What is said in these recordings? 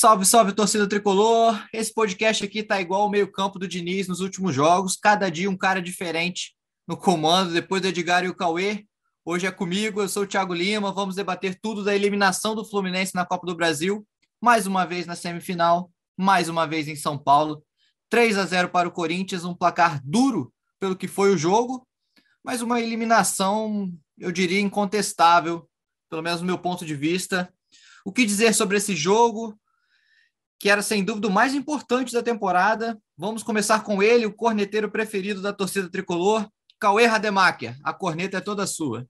Salve, salve, torcida tricolor! Esse podcast aqui tá igual ao meio-campo do Diniz nos últimos jogos, cada dia um cara diferente no comando, depois do Edgar e o Cauê. Hoje é comigo, eu sou o Thiago Lima, vamos debater tudo da eliminação do Fluminense na Copa do Brasil, mais uma vez na semifinal, mais uma vez em São Paulo. 3 a 0 para o Corinthians, um placar duro pelo que foi o jogo, mas uma eliminação, eu diria, incontestável, pelo menos do meu ponto de vista. O que dizer sobre esse jogo? Que era sem dúvida o mais importante da temporada. Vamos começar com ele, o corneteiro preferido da torcida tricolor, Cauê Rademacher. A corneta é toda sua.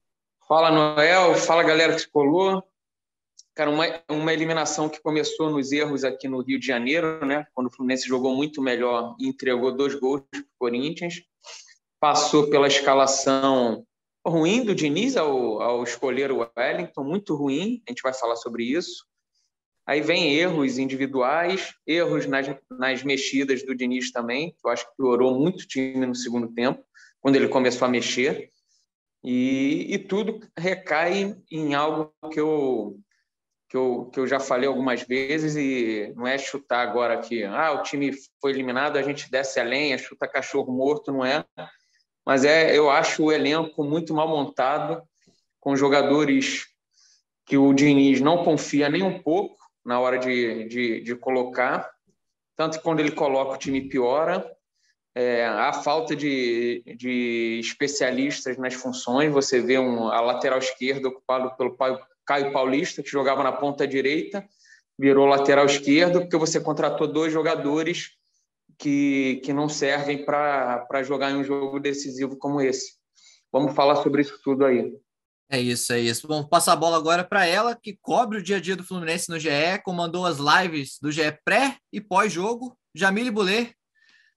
Fala, Noel. Fala, galera tricolor. Cara, uma, uma eliminação que começou nos erros aqui no Rio de Janeiro, né? Quando o Fluminense jogou muito melhor e entregou dois gols para o Corinthians. Passou pela escalação ruim do Diniz ao, ao escolher o Wellington, muito ruim. A gente vai falar sobre isso Aí vem erros individuais, erros nas, nas mexidas do Diniz também, eu acho que piorou muito o time no segundo tempo, quando ele começou a mexer. E, e tudo recai em algo que eu, que, eu, que eu já falei algumas vezes, e não é chutar agora que ah, o time foi eliminado, a gente desce a lenha, chuta cachorro morto, não é. Mas é, eu acho o elenco muito mal montado, com jogadores que o Diniz não confia nem um pouco, na hora de, de, de colocar. Tanto que quando ele coloca, o time piora. É, a falta de, de especialistas nas funções. Você vê um, a lateral esquerda ocupado pelo Caio Paulista, que jogava na ponta direita, virou lateral esquerdo, porque você contratou dois jogadores que, que não servem para jogar em um jogo decisivo como esse. Vamos falar sobre isso tudo aí. É isso, é isso. Vamos passar a bola agora para ela, que cobre o dia a dia do Fluminense no GE, comandou as lives do GE pré e pós-jogo. Jamile Boulet.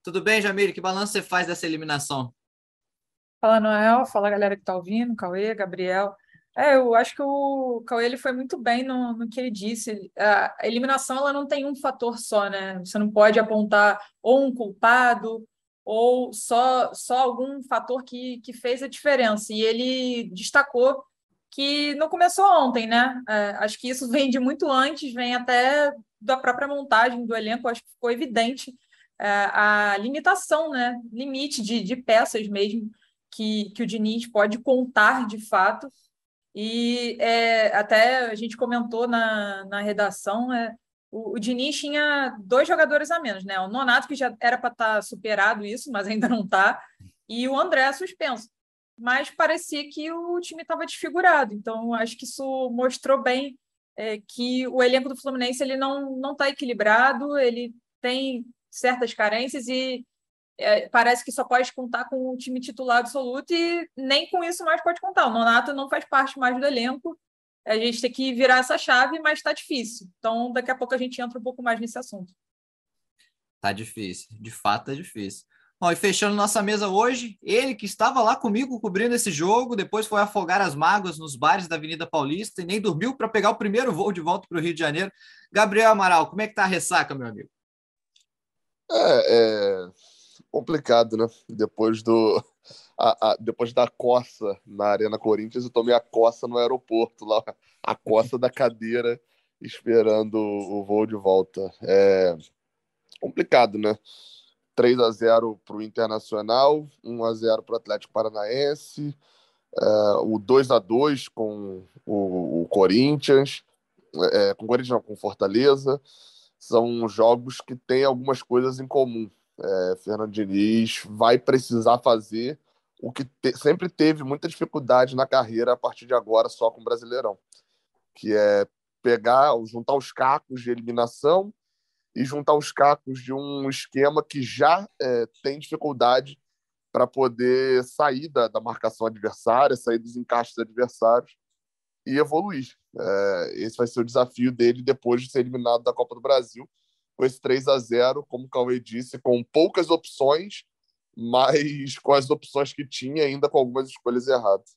Tudo bem, Jamile? Que balanço você faz dessa eliminação? Fala, Noel. Fala, galera que está ouvindo. Cauê, Gabriel. É, eu acho que o Cauê ele foi muito bem no, no que ele disse. A eliminação ela não tem um fator só, né? Você não pode apontar ou um culpado ou só, só algum fator que, que fez a diferença. E ele destacou que não começou ontem, né? É, acho que isso vem de muito antes, vem até da própria montagem do elenco, acho que ficou evidente é, a limitação, né? Limite de, de peças mesmo que, que o Diniz pode contar de fato. E é, até a gente comentou na, na redação, é, o, o Diniz tinha dois jogadores a menos, né? O Nonato, que já era para estar tá superado isso, mas ainda não está, e o André suspenso. Mas parecia que o time estava desfigurado. Então, acho que isso mostrou bem é, que o elenco do Fluminense ele não não está equilibrado, ele tem certas carências e é, parece que só pode contar com o time titular absoluto e nem com isso mais pode contar. O Nonato não faz parte mais do elenco a gente tem que virar essa chave, mas está difícil. Então, daqui a pouco a gente entra um pouco mais nesse assunto. Tá difícil, de fato é difícil. Bom, e fechando nossa mesa hoje, ele que estava lá comigo cobrindo esse jogo, depois foi afogar as mágoas nos bares da Avenida Paulista e nem dormiu para pegar o primeiro voo de volta para o Rio de Janeiro. Gabriel Amaral, como é que tá a ressaca, meu amigo? É, é complicado, né? Depois do, a, a, depois da coça na Arena Corinthians, eu tomei a coça no aeroporto, lá, a coça da cadeira, esperando o voo de volta. É complicado, né? 3 a 0 para o Internacional, 1 a 0 para o Atlético Paranaense, é, o 2 a 2 com o, o Corinthians, é, com o Corinthians não, com Fortaleza. São jogos que têm algumas coisas em comum. É, Fernando Diniz vai precisar fazer o que te, sempre teve muita dificuldade na carreira a partir de agora só com o Brasileirão, que é pegar, juntar os cacos de eliminação e juntar os cacos de um esquema que já é, tem dificuldade para poder sair da, da, marcação adversária, sair dos encaixes adversários e evoluir. É, esse vai ser o desafio dele depois de ser eliminado da Copa do Brasil, com esse 3 a 0 como o Cauê disse, com poucas opções mas com as opções que tinha, ainda com algumas escolhas erradas.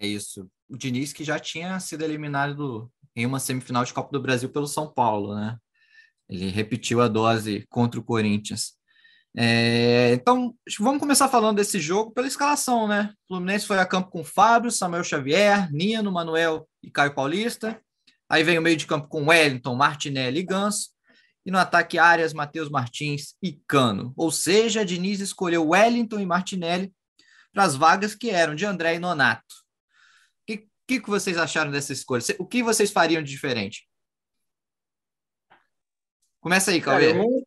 É isso. O Diniz que já tinha sido eliminado em uma semifinal de Copa do Brasil pelo São Paulo, né? Ele repetiu a dose contra o Corinthians. É, então, vamos começar falando desse jogo pela escalação, né? O Fluminense foi a campo com Fábio, Samuel Xavier, Nino, Manuel e Caio Paulista. Aí vem o meio de campo com Wellington, Martinelli e Ganso. E no ataque, Arias, Matheus Martins e Cano. Ou seja, Diniz escolheu Wellington e Martinelli para as vagas que eram de André e Nonato. O que, que, vocês acharam dessa escolha? O que vocês fariam de diferente? Começa aí, Cauê. Eu,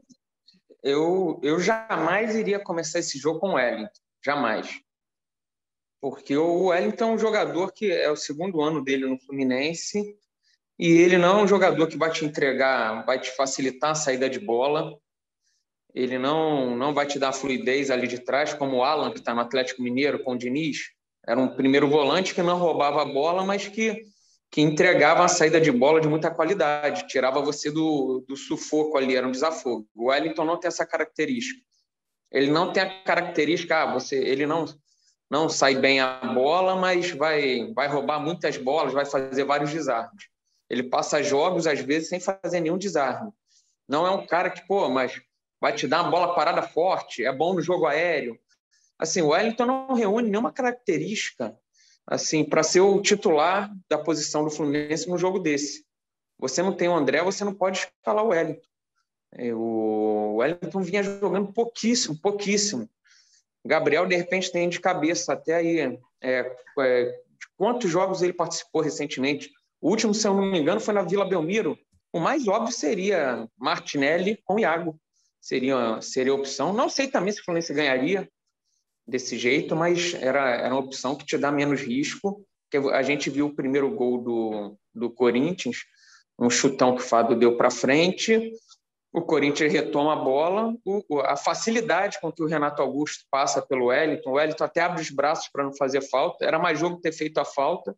eu, eu jamais iria começar esse jogo com Wellington. Jamais. Porque o Wellington é um jogador que é o segundo ano dele no Fluminense e ele não é um jogador que vai te entregar, vai te facilitar a saída de bola. Ele não, não vai te dar fluidez ali de trás, como o Alan, que está no Atlético Mineiro com o Diniz. Era um primeiro volante que não roubava a bola, mas que, que entregava a saída de bola de muita qualidade, tirava você do, do sufoco ali, era um desafogo. O Wellington não tem essa característica. Ele não tem a característica, ah, você, ele não não sai bem a bola, mas vai, vai roubar muitas bolas, vai fazer vários desarmes. Ele passa jogos, às vezes, sem fazer nenhum desarme. Não é um cara que, pô, mas vai te dar uma bola parada forte, é bom no jogo aéreo. Assim, o Wellington não reúne nenhuma característica assim para ser o titular da posição do Fluminense num jogo desse. Você não tem o André, você não pode escalar o Wellington. É, o Wellington vinha jogando pouquíssimo, pouquíssimo. Gabriel, de repente, tem de cabeça até aí é, é, quantos jogos ele participou recentemente. O último, se eu não me engano, foi na Vila Belmiro. O mais óbvio seria Martinelli com Iago. Seria, seria a opção. Não sei também se o Fluminense ganharia desse jeito, mas era, era uma opção que te dá menos risco. Que a gente viu o primeiro gol do, do Corinthians, um chutão que o Fábio deu para frente, o Corinthians retoma a bola, o, a facilidade com que o Renato Augusto passa pelo Wellington, o Wellington até abre os braços para não fazer falta, era mais jogo ter feito a falta,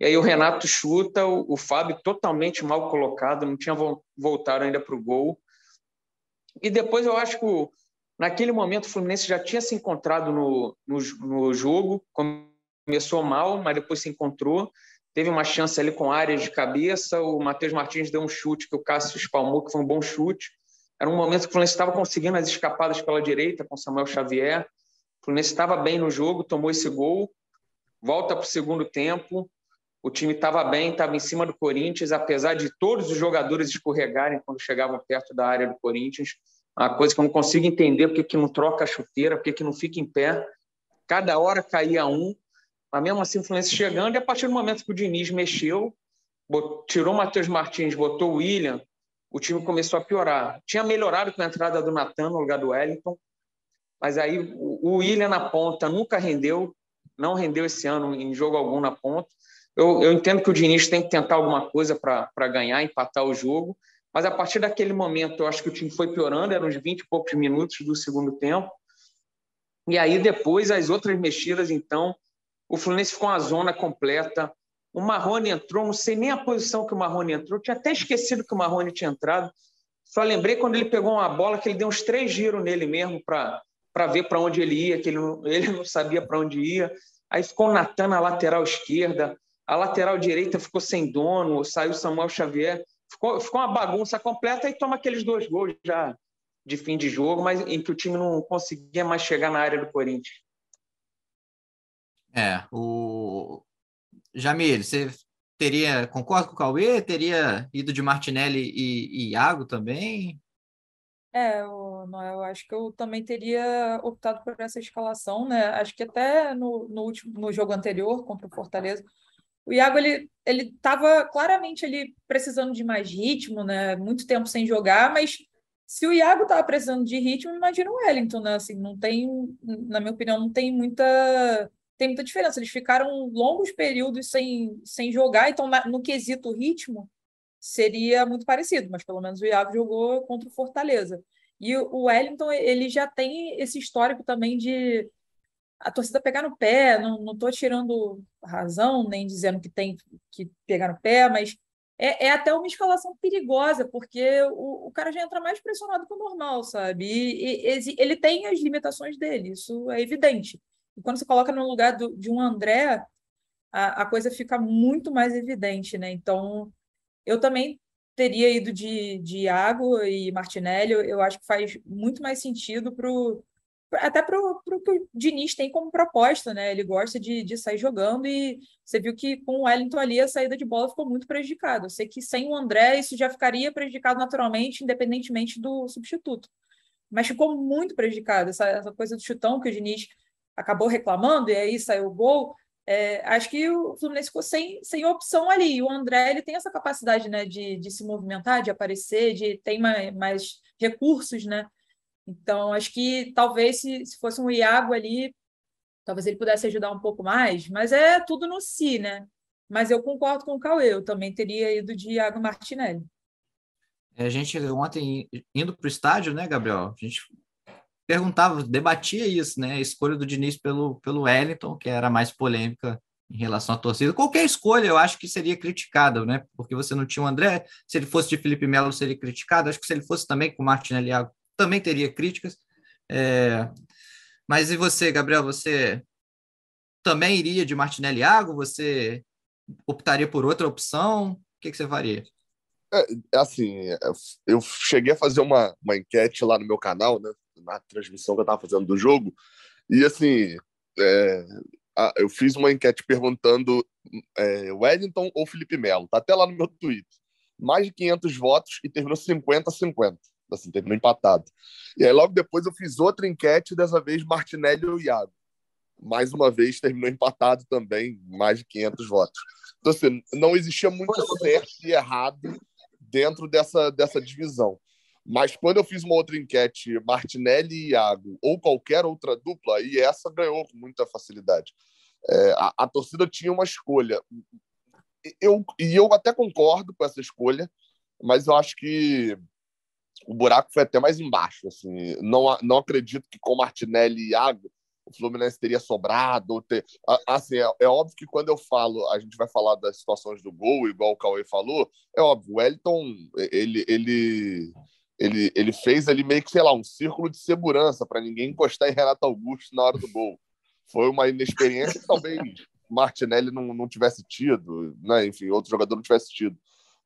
e aí o Renato chuta, o, o Fábio totalmente mal colocado, não tinha voltado ainda para o gol. E depois eu acho que naquele momento o Fluminense já tinha se encontrado no, no, no jogo, começou mal, mas depois se encontrou, teve uma chance ali com áreas de cabeça, o Matheus Martins deu um chute que o Cássio espalmou, que foi um bom chute. Era um momento que o Fluminense estava conseguindo as escapadas pela direita com Samuel Xavier. O Fluminense estava bem no jogo, tomou esse gol, volta para o segundo tempo. O time estava bem, estava em cima do Corinthians, apesar de todos os jogadores escorregarem quando chegavam perto da área do Corinthians. Uma coisa que eu não consigo entender, porque que não troca a chuteira, porque que não fica em pé. Cada hora caía um, mas mesmo assim o Fluminense chegando, e a partir do momento que o Diniz mexeu, botou, tirou o Matheus Martins, botou o William, o time começou a piorar. Tinha melhorado com a entrada do Natan no lugar do Wellington, mas aí o William na ponta nunca rendeu, não rendeu esse ano em jogo algum na ponta. Eu, eu entendo que o Diniz tem que tentar alguma coisa para ganhar, empatar o jogo, mas a partir daquele momento eu acho que o time foi piorando, eram uns 20 e poucos minutos do segundo tempo. E aí depois as outras mexidas, então, o Fluminense ficou uma zona completa. O Marrone entrou, não sei nem a posição que o Marrone entrou, tinha até esquecido que o Marrone tinha entrado. Só lembrei quando ele pegou uma bola que ele deu uns três giros nele mesmo para ver para onde ele ia, que ele não, ele não sabia para onde ia. Aí ficou o Natan na lateral esquerda, a lateral direita ficou sem dono, saiu Samuel Xavier. Ficou, ficou uma bagunça completa e toma aqueles dois gols já de fim de jogo, mas em que o time não conseguia mais chegar na área do Corinthians. É, o Jamil, você teria, concorda com o Cauê? Teria ido de Martinelli e, e Iago também? É, o Noel, acho que eu também teria optado por essa escalação, né? Acho que até no, no último no jogo anterior contra o Fortaleza, o Iago ele ele estava claramente ele precisando de mais ritmo, né? Muito tempo sem jogar, mas se o Iago estava precisando de ritmo, imagina o Wellington, né? Assim, não tem, na minha opinião, não tem muita tem muita diferença. Eles ficaram longos períodos sem, sem jogar, então no quesito ritmo seria muito parecido, mas pelo menos o Iago jogou contra o Fortaleza. E o Wellington, ele já tem esse histórico também de a torcida pegar no pé, não estou tirando razão, nem dizendo que tem que pegar no pé, mas é, é até uma escalação perigosa, porque o, o cara já entra mais pressionado que o normal, sabe? E, e, ele tem as limitações dele, isso é evidente. E quando você coloca no lugar do, de um André, a, a coisa fica muito mais evidente, né? Então, eu também teria ido de, de Iago e Martinelli, eu, eu acho que faz muito mais sentido para o até para o que o Diniz tem como proposta, né? Ele gosta de, de sair jogando e você viu que com o Wellington ali a saída de bola ficou muito prejudicada. Eu sei que sem o André isso já ficaria prejudicado naturalmente, independentemente do substituto. Mas ficou muito prejudicado essa, essa coisa do chutão que o Diniz acabou reclamando e aí saiu o gol. É, acho que o Fluminense ficou sem, sem opção ali. E o André ele tem essa capacidade né, de, de se movimentar, de aparecer, de ter mais, mais recursos, né? Então, acho que talvez se, se fosse um Iago ali, talvez ele pudesse ajudar um pouco mais, mas é tudo no si, né? Mas eu concordo com o Cauê, eu também teria ido de Iago Martinelli. É, a gente ontem, indo para o estádio, né, Gabriel? A gente perguntava, debatia isso, né? A escolha do Diniz pelo, pelo Wellington, que era mais polêmica em relação à torcida. Qualquer escolha eu acho que seria criticada, né? Porque você não tinha o André, se ele fosse de Felipe Melo seria criticado, acho que se ele fosse também com o Martinelli também teria críticas. É... Mas e você, Gabriel, você também iria de Martinelli Iago? Você optaria por outra opção? O que, que você faria? É, assim, eu cheguei a fazer uma, uma enquete lá no meu canal, né? na transmissão que eu estava fazendo do jogo. E assim, é, eu fiz uma enquete perguntando é, Wellington ou Felipe Melo. Tá até lá no meu Twitter. Mais de 500 votos e terminou 50 a 50. Assim, terminou empatado. E aí logo depois eu fiz outra enquete, dessa vez Martinelli ou Iago. Mais uma vez terminou empatado também, mais de 500 votos. Então, assim, não existia muito certo e errado dentro dessa, dessa divisão. Mas quando eu fiz uma outra enquete, Martinelli e Iago, ou qualquer outra dupla, e essa ganhou com muita facilidade. É, a, a, torcida tinha uma escolha. Eu, e eu até concordo com essa escolha, mas eu acho que o buraco foi até mais embaixo. Assim. Não, não acredito que com Martinelli e Iago o Fluminense teria sobrado. Ter... Assim, é, é, óbvio que quando eu falo, a gente vai falar das situações do gol, igual o Cauê falou, é óbvio, o Wellington, ele, ele ele, ele fez ali meio que, sei lá, um círculo de segurança para ninguém encostar em Renato Augusto na hora do gol. Foi uma inexperiência que talvez Martinelli não, não tivesse tido, né? enfim, outro jogador não tivesse tido.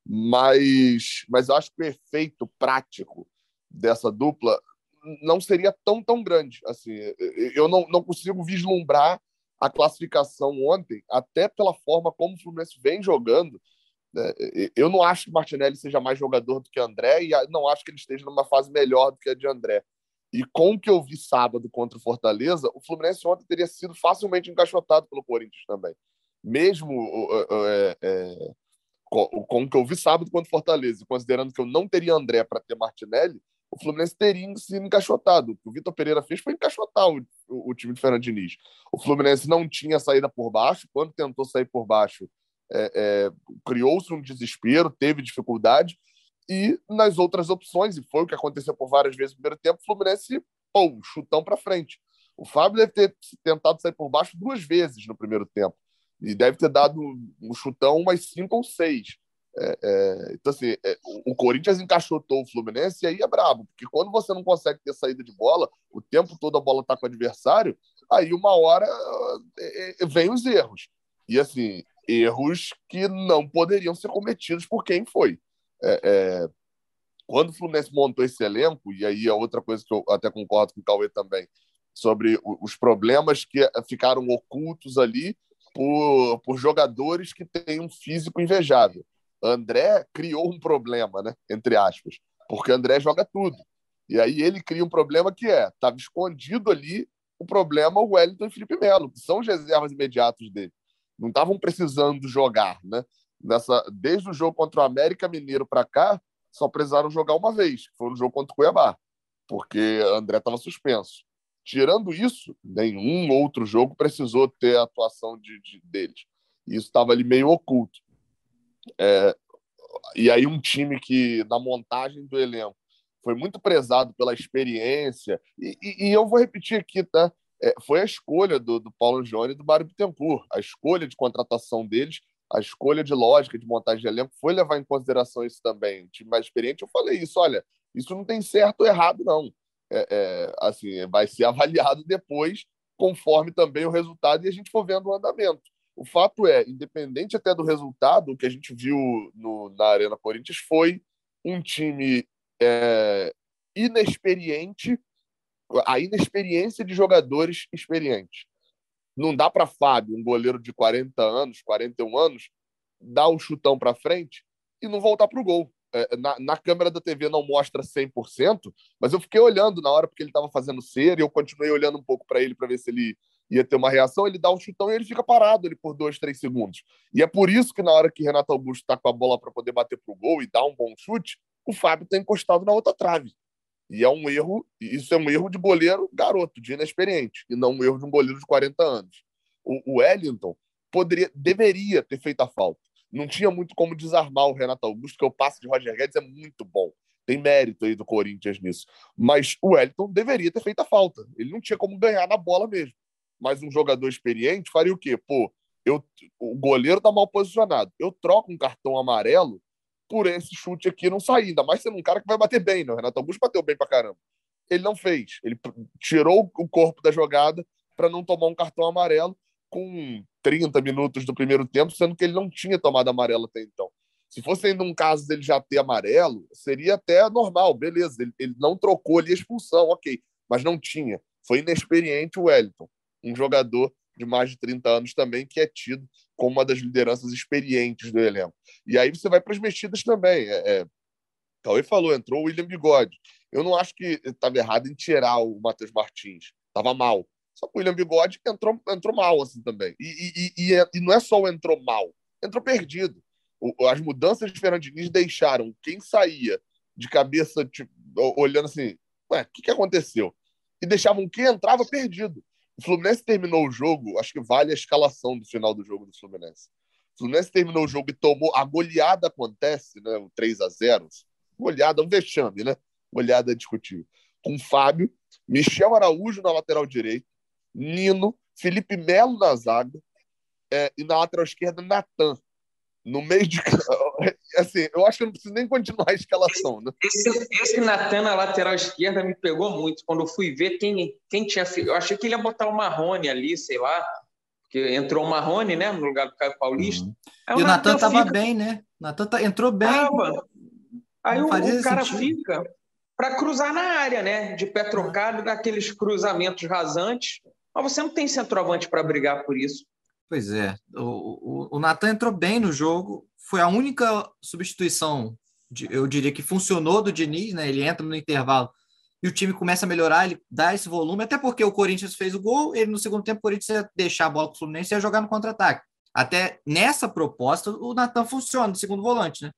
Mas, mas eu acho que o efeito prático dessa dupla não seria tão, tão grande. Assim, eu não, não consigo vislumbrar a classificação ontem, até pela forma como o Fluminense vem jogando, né? Eu não acho que Martinelli seja mais jogador do que André e não acho que ele esteja numa fase melhor do que a de André. E com o que eu vi sábado contra o Fortaleza, o Fluminense ontem teria sido facilmente encaixotado pelo Corinthians também. Mesmo é, é, com, o que eu vi sábado contra o Fortaleza, considerando que eu não teria André para ter Martinelli, o Fluminense teria sido encaixotado. O que o Vitor Pereira fez foi encaixotar o, o, o time de Fernando Diniz. O Fluminense não tinha saída por baixo. Quando tentou sair por baixo, é, é, criou-se um desespero, teve dificuldade, e nas outras opções, e foi o que aconteceu por várias vezes no primeiro tempo, o Fluminense, pô, chutão para frente. O Fábio deve ter tentado sair por baixo duas vezes no primeiro tempo, e deve ter dado um chutão umas cinco ou seis. É, é, então, assim, é, o Corinthians encaixotou o Fluminense e aí é brabo, porque quando você não consegue ter saída de bola, o tempo todo a bola está com o adversário, aí uma hora é, é, vem os erros. E assim, erros que não poderiam ser cometidos por quem foi. É, é, quando o Fluminense montou esse elenco, e aí é outra coisa que eu até concordo com o Cauê também, sobre os problemas que ficaram ocultos ali por, por jogadores que têm um físico invejável. André criou um problema, né? Entre aspas, porque André joga tudo. E aí ele cria um problema que é, estava escondido ali o problema o Wellington e Felipe Melo, que são os reservas imediatos dele não estavam precisando jogar, né? Nessa, desde o jogo contra o América Mineiro para cá, só precisaram jogar uma vez, que foi no jogo contra o Cuiabá, porque André estava suspenso. Tirando isso, nenhum outro jogo precisou ter a atuação de, de deles. Isso estava ali meio oculto. É, e aí um time que, na montagem do elenco, foi muito prezado pela experiência, e, e, e eu vou repetir aqui, tá? é, foi a escolha do, do Paulo Jones e do Mário Bittencourt. A escolha de contratação deles, a escolha de lógica de montagem de elenco foi levar em consideração isso também. O time mais experiente, eu falei isso, olha, isso não tem certo ou errado, não. É, é, assim, vai ser avaliado depois, conforme também o resultado, e a gente for vendo o andamento. O fato é, independente até do resultado, o que a gente viu no, na Arena Corinthians foi um time é, inexperiente a inexperiência de jogadores experientes. Não dá para Fábio, um goleiro de 40 anos, 41 anos, dar um chutão para frente e não voltar para o gol. É, na, na, câmera da TV não mostra 100%, mas eu fiquei olhando na hora porque ele estava fazendo cera e eu continuei olhando um pouco para ele para ver se ele ia ter uma reação. Ele dá um chutão e ele fica parado ali por dois, três segundos. E é por isso que na hora que Renato Augusto está com a bola para poder bater para o gol e dar um bom chute, o Fábio está encostado na outra trave. E é um erro, isso é um erro de goleiro garoto, de inexperiente, e não um erro de um goleiro de 40 anos. O, o Wellington poderia, deveria ter feito a falta. Não tinha muito como desarmar o Renato Augusto, que o passe de Roger Guedes é muito bom. Tem mérito aí do Corinthians nisso. Mas o Wellington deveria ter feito a falta. Ele não tinha como ganhar na bola mesmo. Mas um jogador experiente faria o quê? Pô, eu, o goleiro tá mal posicionado. Eu troco um cartão amarelo por esse chute aqui não sair. Ainda mais sendo um cara que vai bater bem, né? O Renato Augusto bateu bem pra caramba. Ele não fez. Ele tirou o corpo da jogada para não tomar um cartão amarelo com 30 minutos do primeiro tempo, sendo que ele não tinha tomado amarelo até então. Se fosse ainda um caso dele já ter amarelo, seria até normal, beleza. Ele, ele não trocou ali a expulsão, ok. Mas não tinha. Foi inexperiente o Wellington, um jogador de mais de 30 anos também, que é tido como uma das lideranças experientes do elenco. E aí você vai para as mexidas também. É, é, Cauê falou, entrou o William Bigode. Eu não acho que estava errado em tirar o Matheus Martins. Estava mal. Só que o William Bigode entrou, entrou mal assim também. E, e, e, e, não é só o entrou mal, entrou perdido. O, as mudanças de Fernando Diniz deixaram quem saía de cabeça tipo, olhando assim, ué, o que, que aconteceu? E deixavam quem entrava perdido. O Fluminense terminou o jogo, acho que vale a escalação do final do jogo do Fluminense. O Fluminense terminou o jogo e tomou. A goleada acontece, né? O 3 a 0 Goleada, um vexame, né? Goleada discutível. Com Fábio, Michel Araújo na lateral direita, Nino, Felipe Melo na zaga é, e na lateral esquerda, Natan. No meio de. Assim, eu acho que eu não preciso nem continuar a escalação, né? Esse, esse Natan na lateral esquerda me pegou muito. Quando eu fui ver quem, quem tinha. Eu achei que ele ia botar o Marrone ali, sei lá. Porque entrou o Marrone, né? No lugar do Caio Paulista. Uhum. E o Natan estava fica... bem, né? O Natan tá, entrou bem. Ah, aí o, o, cara sentido. fica para cruzar na área, né? De pé trocado, daqueles cruzamentos rasantes. Mas você não tem centroavante para brigar por isso. Pois é. O, o, o Natan entrou bem no jogo. Foi a única substituição, de, eu diria que funcionou do Diniz, né? Ele entra no intervalo e o time começa a melhorar, ele dá esse volume, até porque o Corinthians fez o gol, ele no segundo tempo o Corinthians ia deixar a bola para o Fluminense e ia jogar no contra-ataque. Até nessa proposta, o Natan funciona, no segundo volante, né?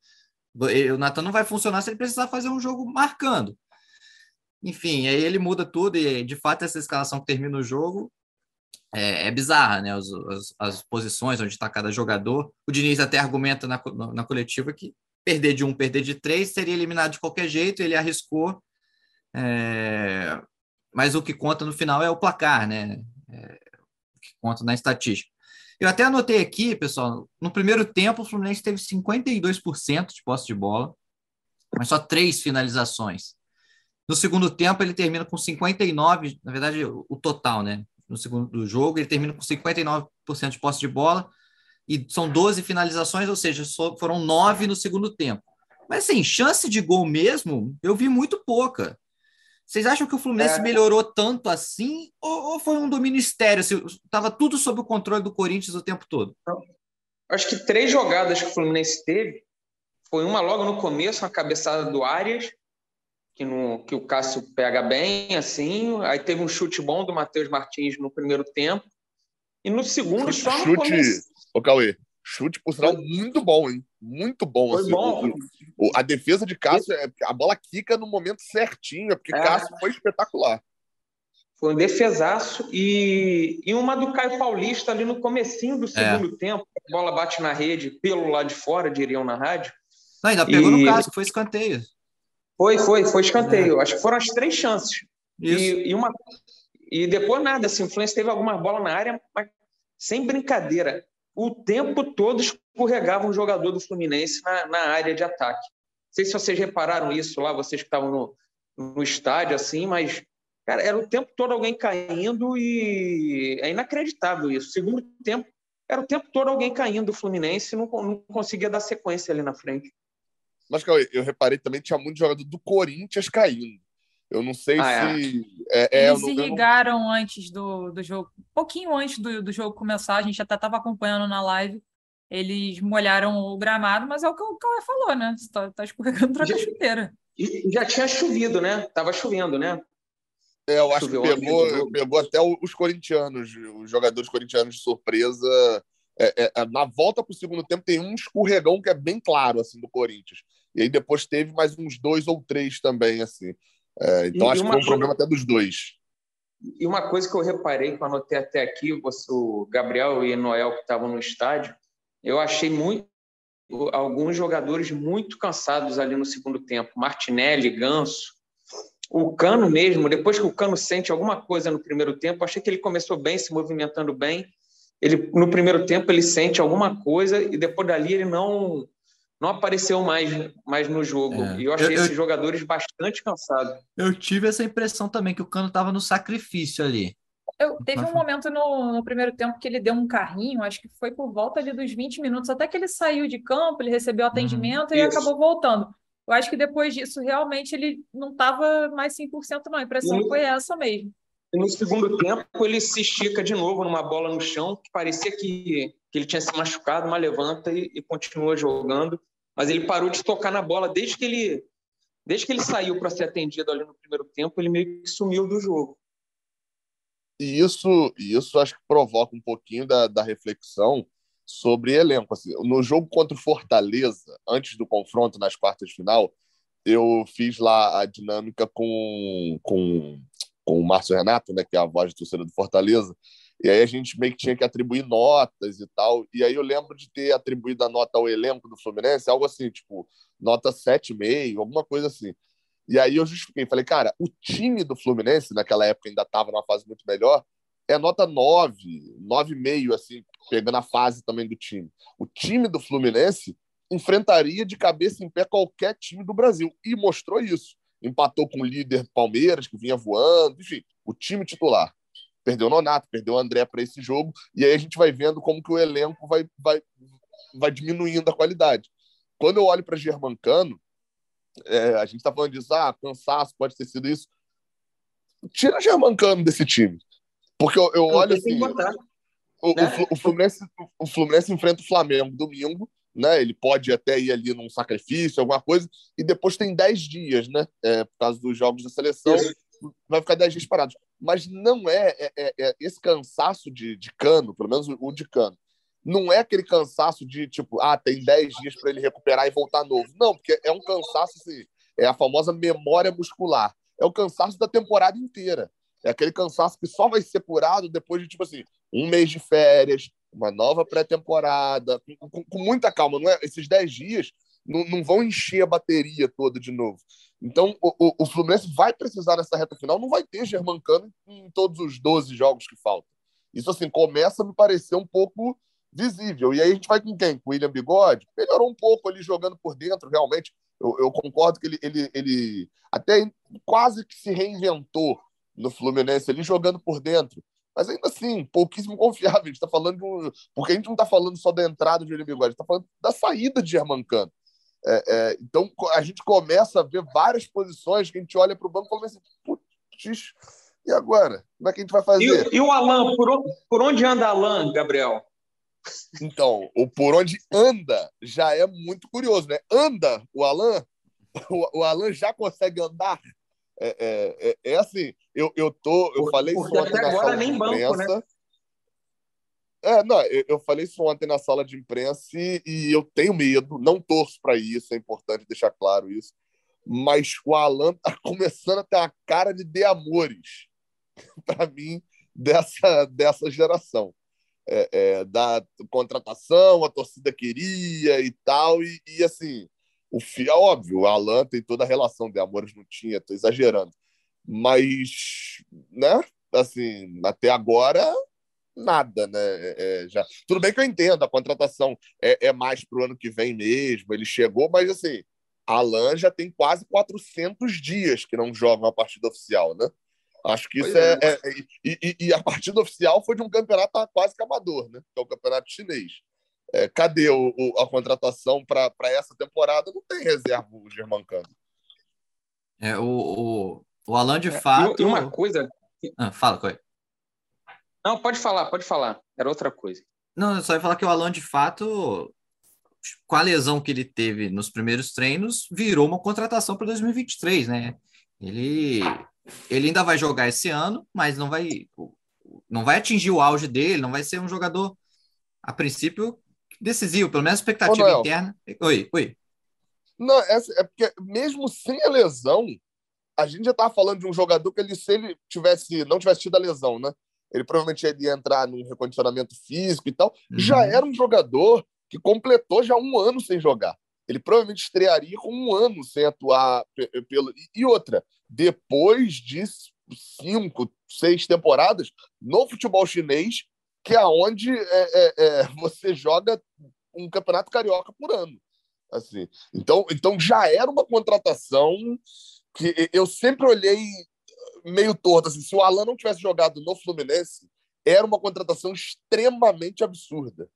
O Natan não vai funcionar se ele precisar fazer um jogo marcando. Enfim, aí ele muda tudo e, de fato, essa escalação que termina o jogo é, é bizarra, né? As, as, as, posições onde está cada jogador. O Diniz até argumenta na, na coletiva que perder de um, perder de três seria eliminado de qualquer jeito, ele arriscou. É, mas o que conta no final é o placar, né? É, o que conta na estatística. Eu até anotei aqui, pessoal, no primeiro tempo o Fluminense teve 52% de posse de bola, mas só três finalizações. No segundo tempo, ele termina com 59, na verdade, o total, né? No segundo jogo, ele termina com 59% de posse de bola e são 12 finalizações, ou seja, foram nove no segundo tempo. Mas, assim, chance de gol mesmo, eu vi muito pouca. Vocês acham que o Fluminense é. melhorou tanto assim ou, ou, foi um domínio estéreo? Estava tudo sob o controle do Corinthians o tempo todo? Acho que três jogadas que o Fluminense teve foi uma logo no começo, uma cabeçada do Arias, que, no, que o Cássio pega bem, assim. Aí teve um chute bom do Matheus Martins no primeiro tempo. E no segundo, chute, só no chute, começo. Ô, Cauê, chute, por sinal, muito bom, hein? Muito bom. Foi assim, bom. O, o, a defesa de Cássio, é, a bola quica no momento certinho, é porque é. Cássio foi espetacular. Foi um defesaço. E, e uma do Caio Paulista ali no comecinho do é. segundo é. tempo. A bola bate na rede, pelo lado de fora, diriam na rádio. Não, ainda pegou e... no Cássio, foi escanteio. Foi, foi, foi escanteio. É. Acho que foram as três chances. E, e, uma, e depois nada, assim, o Fluminense teve alguma bola na área, mas sem brincadeira. O tempo todo escorregava um jogador do Fluminense na, na área de ataque. Não sei se vocês repararam isso lá, vocês que estavam no, no estádio, assim, mas, cara, era o tempo todo alguém caindo e é inacreditável isso. Segundo tempo, era o tempo todo alguém caindo do Fluminense e não, não conseguia dar sequência ali na frente. Mas eu reparei também que tinha muito jogador do Corinthians caindo. Eu não sei ah, se. É. É, Eles não, irrigaram não... antes do, do jogo, um pouquinho antes do, do jogo começar, a gente até estava acompanhando na live. Eles molharam o gramado, mas é o que o Cauê falou, né? Você tá, tá escorregando troca chuteira. Já tinha chovido, né? Tava chovendo, né? É, eu acho Choveu que pegou, pegou até os corintianos, os jogadores corintianos de surpresa. É, é, é na volta para o segundo tempo tem um escorregão que é bem claro assim do Corinthians. E aí depois teve mais uns dois ou três também, assim. É, então e, acho que foi um problema até dos dois. E uma coisa que eu reparei, que eu anotei até aqui, você, o Gabriel e Noel que estavam no estádio, eu achei muito alguns jogadores muito cansados ali no segundo tempo. Martinelli, Ganso, o Cano mesmo, depois que o Cano sente alguma coisa no primeiro tempo, achei que ele começou bem, se movimentando bem. Ele no primeiro tempo ele sente alguma coisa e depois dali ele não não apareceu mais, mais no jogo. É. E eu achei eu, esses eu, jogadores bastante cansados. Eu tive essa impressão também que o Cano estava no sacrifício ali. Eu, teve um momento no, no, primeiro tempo que ele deu um carrinho, acho que foi por volta ali dos 20 minutos, até que ele saiu de campo, ele recebeu atendimento uhum, e isso. acabou voltando. Eu acho que depois disso, realmente, ele não estava mais 100%, não. A impressão e, foi essa mesmo. E no segundo tempo, ele se estica de novo numa bola no chão, que parecia que, que ele tinha se machucado, mas levanta e, e continua jogando. Mas ele parou de tocar na bola desde que ele, desde que ele saiu para ser atendido ali no primeiro tempo, ele meio que sumiu do jogo. E isso, isso acho que provoca um pouquinho da, da reflexão sobre elenco. Assim, no jogo contra o Fortaleza, antes do confronto nas quartas de final, eu fiz lá a dinâmica com, com, com o Márcio Renato, né, que é a voz de torcida do Fortaleza, e aí a gente meio que tinha que atribuir notas e tal. E aí eu lembro de ter atribuído a nota ao elenco do Fluminense, algo assim, tipo, nota 7,5, alguma coisa assim. E aí eu justifiquei, falei, cara, o time do Fluminense, naquela época ainda estava numa fase muito melhor, é nota 9, 9,5, assim, pegando a fase também do time. O time do Fluminense enfrentaria de cabeça em pé qualquer time do Brasil. E mostrou isso. Empatou com o líder Palmeiras, que vinha voando, enfim, o time titular. Perdeu o Nonato, perdeu o André para esse jogo, e aí a gente vai vendo como que o elenco vai, vai, vai diminuindo a qualidade. Quando eu olho para Germancano, é, a gente está falando disso, ah, cansaço, pode ter sido isso. Tira Germancano desse time. Porque eu, eu olho assim. O, né? o, o, Fluminense, o Fluminense enfrenta o Flamengo domingo, né? Ele pode até ir ali num sacrifício, alguma coisa, e depois tem 10 dias, né? É, por causa dos jogos da seleção, Isso. vai ficar 10 dias parados. Mas não é, é, é, é, esse cansaço de, de cano, pelo menos o de cano, não é aquele cansaço de tipo, ah, tem 10 dias para ele recuperar e voltar novo. Não, porque é um cansaço assim, é a famosa memória muscular. É o cansaço da temporada inteira. É aquele cansaço que só vai ser curado depois de, tipo assim, um mês de férias, uma nova pré-temporada, com, com, com, muita calma. Não é, esses 10 dias não, não, vão encher a bateria toda de novo. Então, o, o, o, Fluminense vai precisar nessa reta final, não vai ter Germancano em todos os 12 jogos que faltam. Isso, assim, começa a me parecer um pouco visível. E aí a gente vai com quem? Com o William Bigode? Melhorou um pouco ali jogando por dentro, realmente. Eu, eu concordo que ele, ele, ele até quase que se reinventou no Fluminense ali jogando por dentro. Mas ainda assim, pouquíssimo confiável. A gente está falando de um... Porque a gente não está falando só da entrada de William Bigode, a gente está falando da saída de Germancano. É, é, então a gente começa a ver várias posições que a gente olha para o banco e fala assim, putz, e agora? Como é que a gente vai fazer? E, e o Alan, por, por onde anda Alan, Gabriel? Então, o por onde anda já é muito curioso, né? Anda o Alan, o, o Alan já consegue andar é, é, é, é, assim, eu, eu tô, eu falei Porque isso ontem na sala de imprensa. Banco, né? É, não, eu, eu, falei isso ontem na sala de imprensa e, e eu tenho medo, não torço para isso, é importante deixar claro isso. Mas o Alan tá começando a ter a cara de de amores para mim dessa, dessa geração. É, é, da contratação, a torcida queria e tal, e, e assim, o Fia, é óbvio, o Alan tem toda a relação de amores, não tinha, tô exagerando. Mas, né, assim, até agora, nada, né? É, é já... Tudo bem que eu entendo, a contratação é, é mais pro ano que vem mesmo, ele chegou, mas assim, Alan já tem quase 400 dias que não joga uma partida oficial, né? Acho que isso é. é, é e, e, a partida oficial foi de um campeonato quase que amador, né? Que é o campeonato chinês. É, cadê o, o, a contratação para essa temporada? Não tem reserva o Germancano. É, o, o, O Alan, de é, fato. E uma coisa. Ah, fala, Coy. Não, pode falar, pode falar. Era outra coisa. Não, eu só ia falar que o Alan, de fato, com a lesão que ele teve nos primeiros treinos, virou uma contratação para 2023, né? Ele, ele ainda vai jogar esse ano, mas não vai, não vai atingir o auge dele, não vai ser um jogador, a princípio, decisivo, pelo menos expectativa Ô, interna. Oi, oi. Não, é, é, porque mesmo sem a lesão, a gente já estava falando de um jogador que ele, se ele tivesse, não tivesse tido a lesão, né? Ele provavelmente ia entrar num recondicionamento físico e tal. Uhum. Já era um jogador que completou já um ano sem jogar. Ele provavelmente estrearia com um ano sem atuar pelo. E outra, depois de cinco, seis temporadas no futebol chinês, que é onde é, é, é, você joga um campeonato carioca por ano. Assim. Então, então já era uma contratação que eu sempre olhei meio torto. Assim, se o Alan não tivesse jogado no Fluminense, era uma contratação extremamente absurda.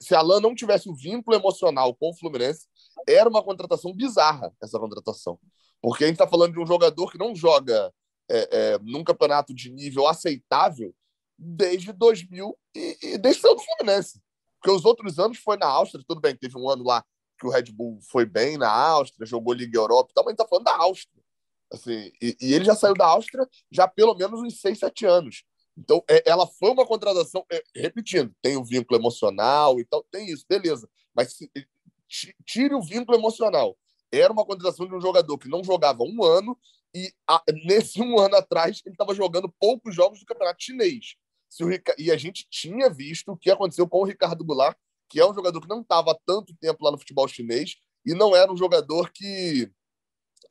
Se Alan não tivesse o vínculo emocional com o Fluminense, era uma contratação bizarra essa contratação. Porque a gente está falando de um jogador que não joga é, é, num campeonato de nível aceitável desde 2000 e, e desde o Fluminense. Porque os outros anos foi na Áustria, tudo bem, teve um ano lá que o Red Bull foi bem na Áustria, jogou Liga Europa e tal, mas a gente está falando da Áustria. Assim, e, e, ele já saiu da Áustria já pelo menos uns 6, 7 anos. Então, é, ela foi uma contratação, é, repetindo, tem o um vínculo emocional e tal, tem isso, beleza. Mas se, tire o vínculo emocional. Era uma contratação de um jogador que não jogava um ano e a, nesse um ano atrás ele estava jogando poucos jogos do campeonato chinês. Se o, e a gente tinha visto o que aconteceu com o Ricardo Goulart, que é um jogador que não estava tanto tempo lá no futebol chinês e não era um jogador que,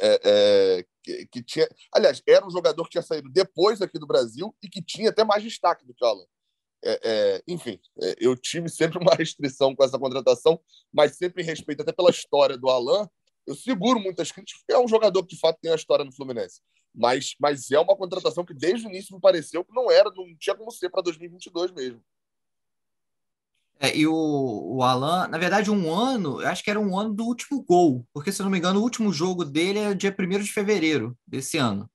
é, é, que, que, tinha. Aliás, era um jogador que tinha saído depois aqui do Brasil e que tinha até mais destaque do que o Alan. É, é, enfim, é, eu tive sempre uma restrição com essa contratação, mas sempre em respeito até pela história do Alan. Eu seguro muitas críticas, porque é um jogador que de fato tem a história no Fluminense. Mas, mas é uma contratação que desde o início me pareceu que não era, não tinha como ser para 2022 mesmo. É, e o, o Alan, na verdade, um ano, eu acho que era um ano do último gol, porque se eu não me engano, o último jogo dele é dia 1 de fevereiro desse ano.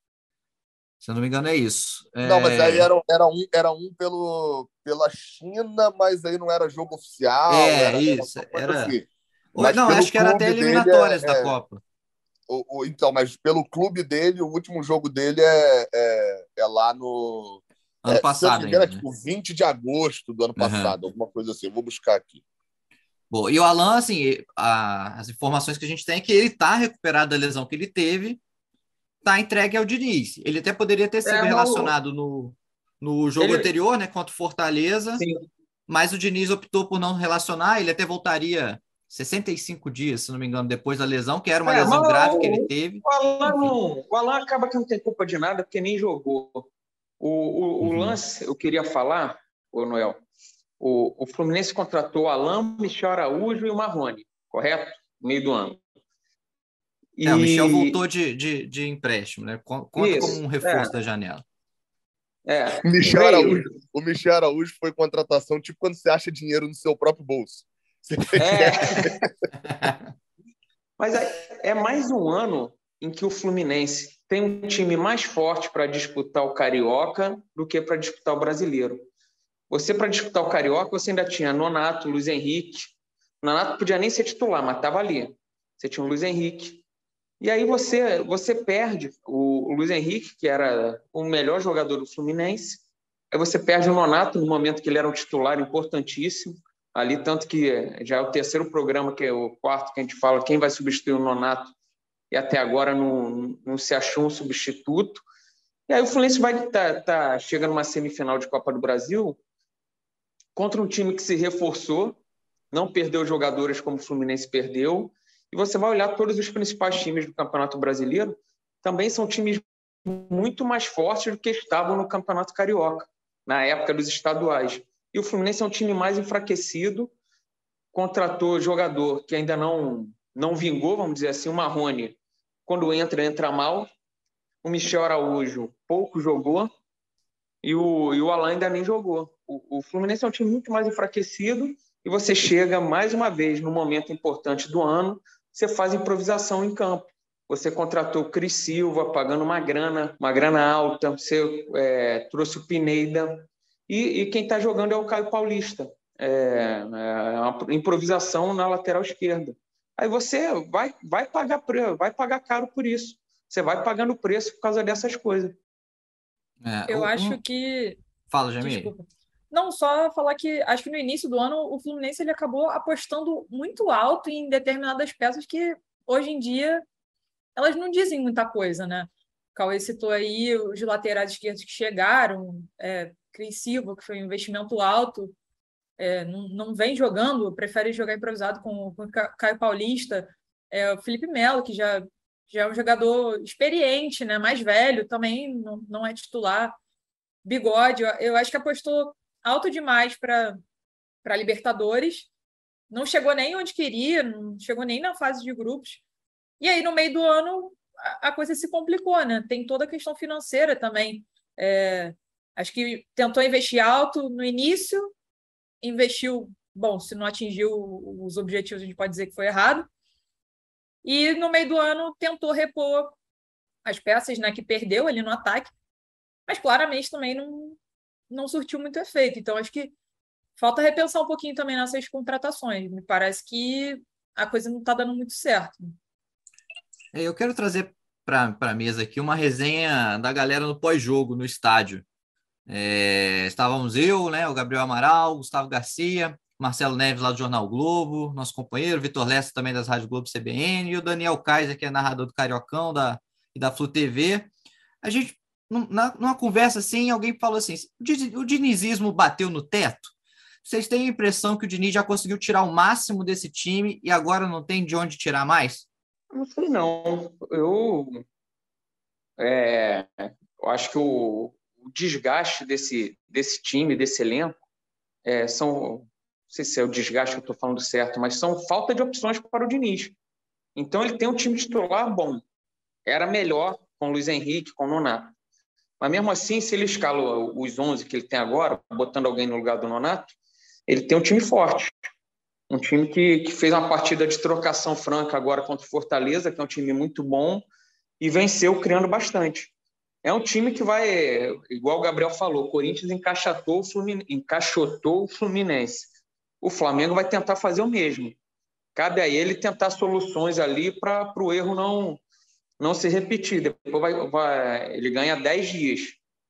Se eu não me engano, é isso. É... Não, mas aí era, era, um, era um pelo, pela China, mas aí não era jogo oficial. É, era, isso. Era... Assim. não, acho que era até eliminatórias é, da é, Copa. O, o, então, mas pelo clube dele, o último jogo dele é, é, é lá no. Ano é, passado. Se engano, é tipo 20 de agosto do ano passado, uhum. alguma coisa assim. Eu vou buscar aqui. Bom, e o Alan, assim, a, as informações que a gente tem é que ele está recuperado da lesão que ele teve, tá entregue ao Diniz. Ele até poderia ter sido é, relacionado no, no jogo ele... anterior, né, contra o Fortaleza, Sim. mas o Diniz optou por não relacionar, ele até voltaria 65 dias, se não me engano, depois da lesão, que era uma é, lesão grave que ele teve. O Alan, não, o Alan acaba que não tem culpa de nada, porque nem jogou. O, o, uhum. o lance, eu queria falar, o Noel, o, o Fluminense contratou Alan, Michel Araújo e o Marrone, correto? No meio do ano. E... É, o Michel voltou de, de, de empréstimo, né? Conta Isso, como um reforço é. da janela. É. O Michel, Araújo, o Michel Araújo foi contratação tipo quando você acha dinheiro no seu próprio bolso. É. Mas é, é mais um ano em que o Fluminense tem um time mais forte para disputar o Carioca do que para disputar o Brasileiro. Você, para disputar o Carioca, você ainda tinha Nonato, Luiz Henrique. Nonato podia nem ser titular, mas estava ali. Você tinha o Luiz Henrique. E aí você, você perde o, Luiz Henrique, que era o melhor jogador do Fluminense. Aí você perde o Nonato no momento que ele era um titular importantíssimo. Ali, tanto que já é o terceiro programa, que é o quarto, que a gente fala quem vai substituir o Nonato. E até agora não, não se achou um substituto. E aí o Fluminense vai tá, tá, chega numa semifinal de Copa do Brasil contra um time que se reforçou, não perdeu jogadores como o Fluminense perdeu, e você vai olhar todos os principais times do Campeonato Brasileiro, também são times muito mais fortes do que estavam no Campeonato Carioca, na época dos estaduais. E o Fluminense é um time mais enfraquecido, contratou jogador que ainda não, não vingou, vamos dizer assim, o Marrone, quando entra, entra mal. O Michel Araújo pouco jogou e o, e o Alain ainda nem jogou. O, o Fluminense é um time muito mais enfraquecido e você chega mais uma vez no momento importante do ano você faz improvisação em campo. você contratou o Cris Silva, pagando uma grana, uma grana alta, você é, trouxe o Pineda, e, e quem está jogando é o Caio Paulista. É, é uma improvisação na lateral esquerda. Aí você vai, vai pagar vai pagar caro por isso. Você vai pagando preço por causa dessas coisas. É, Eu um... acho que. Fala, Jamie. Não, só falar que acho que no início do ano o Fluminense ele acabou apostando muito alto em determinadas peças que hoje em dia elas não dizem muita coisa, né? O Cauê citou aí os laterais esquerdos que chegaram, é, Cris Silva, que foi um investimento alto, é, não, não, vem jogando, prefere jogar improvisado com, com o Caio Paulista, é, o Felipe Melo, que já, já é um jogador experiente, né, mais velho, também não, não é titular. Bigode, eu, eu acho que apostou alto demais para Libertadores, não chegou nem onde queria, não chegou nem na fase de grupos. E aí, no meio do ano, a, a coisa se complicou, né? Tem toda a questão financeira também. É, acho que tentou investir alto no início, investiu, bom, se não atingiu os objetivos, a gente pode dizer que foi errado. E no meio do ano tentou repor as peças né, que perdeu ali no ataque, mas claramente também não, não surtiu muito efeito. Então, acho que falta repensar um pouquinho também nessas contratações. Me parece que a coisa não está dando muito certo. É, eu quero trazer para a mesa aqui uma resenha da galera no pós-jogo, no estádio. É, estávamos eu, né, o Gabriel Amaral, Gustavo Garcia, Marcelo Neves lá do Jornal Globo, nosso companheiro, Vitor Lessa também das Rádios Globo CBN, e o Daniel Kaiser, que é narrador do Cariocão da, e da Flu TV. A gente, na, numa conversa assim, alguém falou assim: o dinizismo bateu no teto? Vocês têm a impressão que o Diniz já conseguiu tirar o máximo desse time e agora não tem de onde tirar mais? Não sei não. Eu, é, eu acho que o, o desgaste desse, desse time, desse elenco, é, são, não sei se é o desgaste que eu estou falando certo, mas são falta de opções para o Diniz. Então ele tem um time titular bom. Era melhor com o Luiz Henrique, com o Nonato. Mas mesmo assim, se ele escala os 11 que ele tem agora, botando alguém no lugar do Nonato, ele tem um time forte. Um time que, que fez uma partida de trocação franca agora contra o Fortaleza, que é um time muito bom, e venceu criando bastante é um time que vai, igual o Gabriel falou, o Corinthians encaixotou o Fluminense, encaixotou o Fluminense. O Flamengo vai tentar fazer o mesmo. Cabe a ele tentar soluções ali para o erro não, não se repetir. Depois vai, vai, ele ganha 10 dias.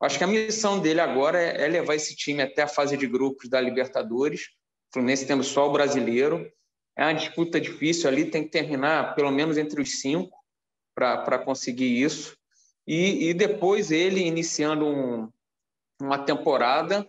Acho que a missão dele agora é, é, levar esse time até a fase de grupos da Libertadores. O Fluminense tendo só o brasileiro. É uma disputa difícil ali, tem que terminar pelo menos entre os cinco para conseguir isso e, e depois ele iniciando um, uma temporada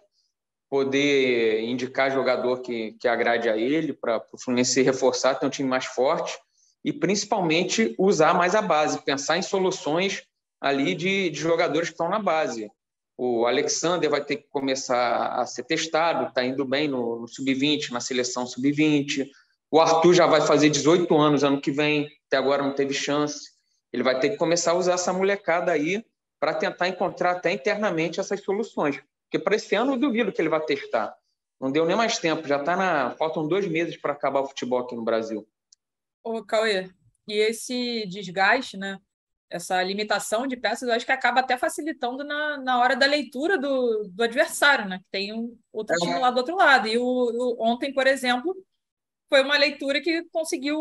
poder indicar jogador que, que agrade a ele para o Fluminense se reforçar, ter um time mais forte e principalmente usar mais a base, pensar em soluções ali de, de jogadores que estão na base. O Alexander vai ter que começar a ser testado, está indo bem no, no sub-20, na seleção sub-20. O Arthur já vai fazer 18 anos ano que vem, até agora não teve chance. Ele vai ter que começar a usar essa molecada aí para tentar encontrar até internamente essas soluções. Porque para esse ano eu duvido que ele vai testar. Não deu nem mais tempo, já está na. Faltam dois meses para acabar o futebol aqui no Brasil. Ô, Cauê, e esse desgaste, né? Essa limitação de peças, eu acho que acaba até facilitando na, na hora da leitura do, do adversário, né? Que tem um outro é. time lá do outro lado. E o, o, ontem, por exemplo, foi uma leitura que conseguiu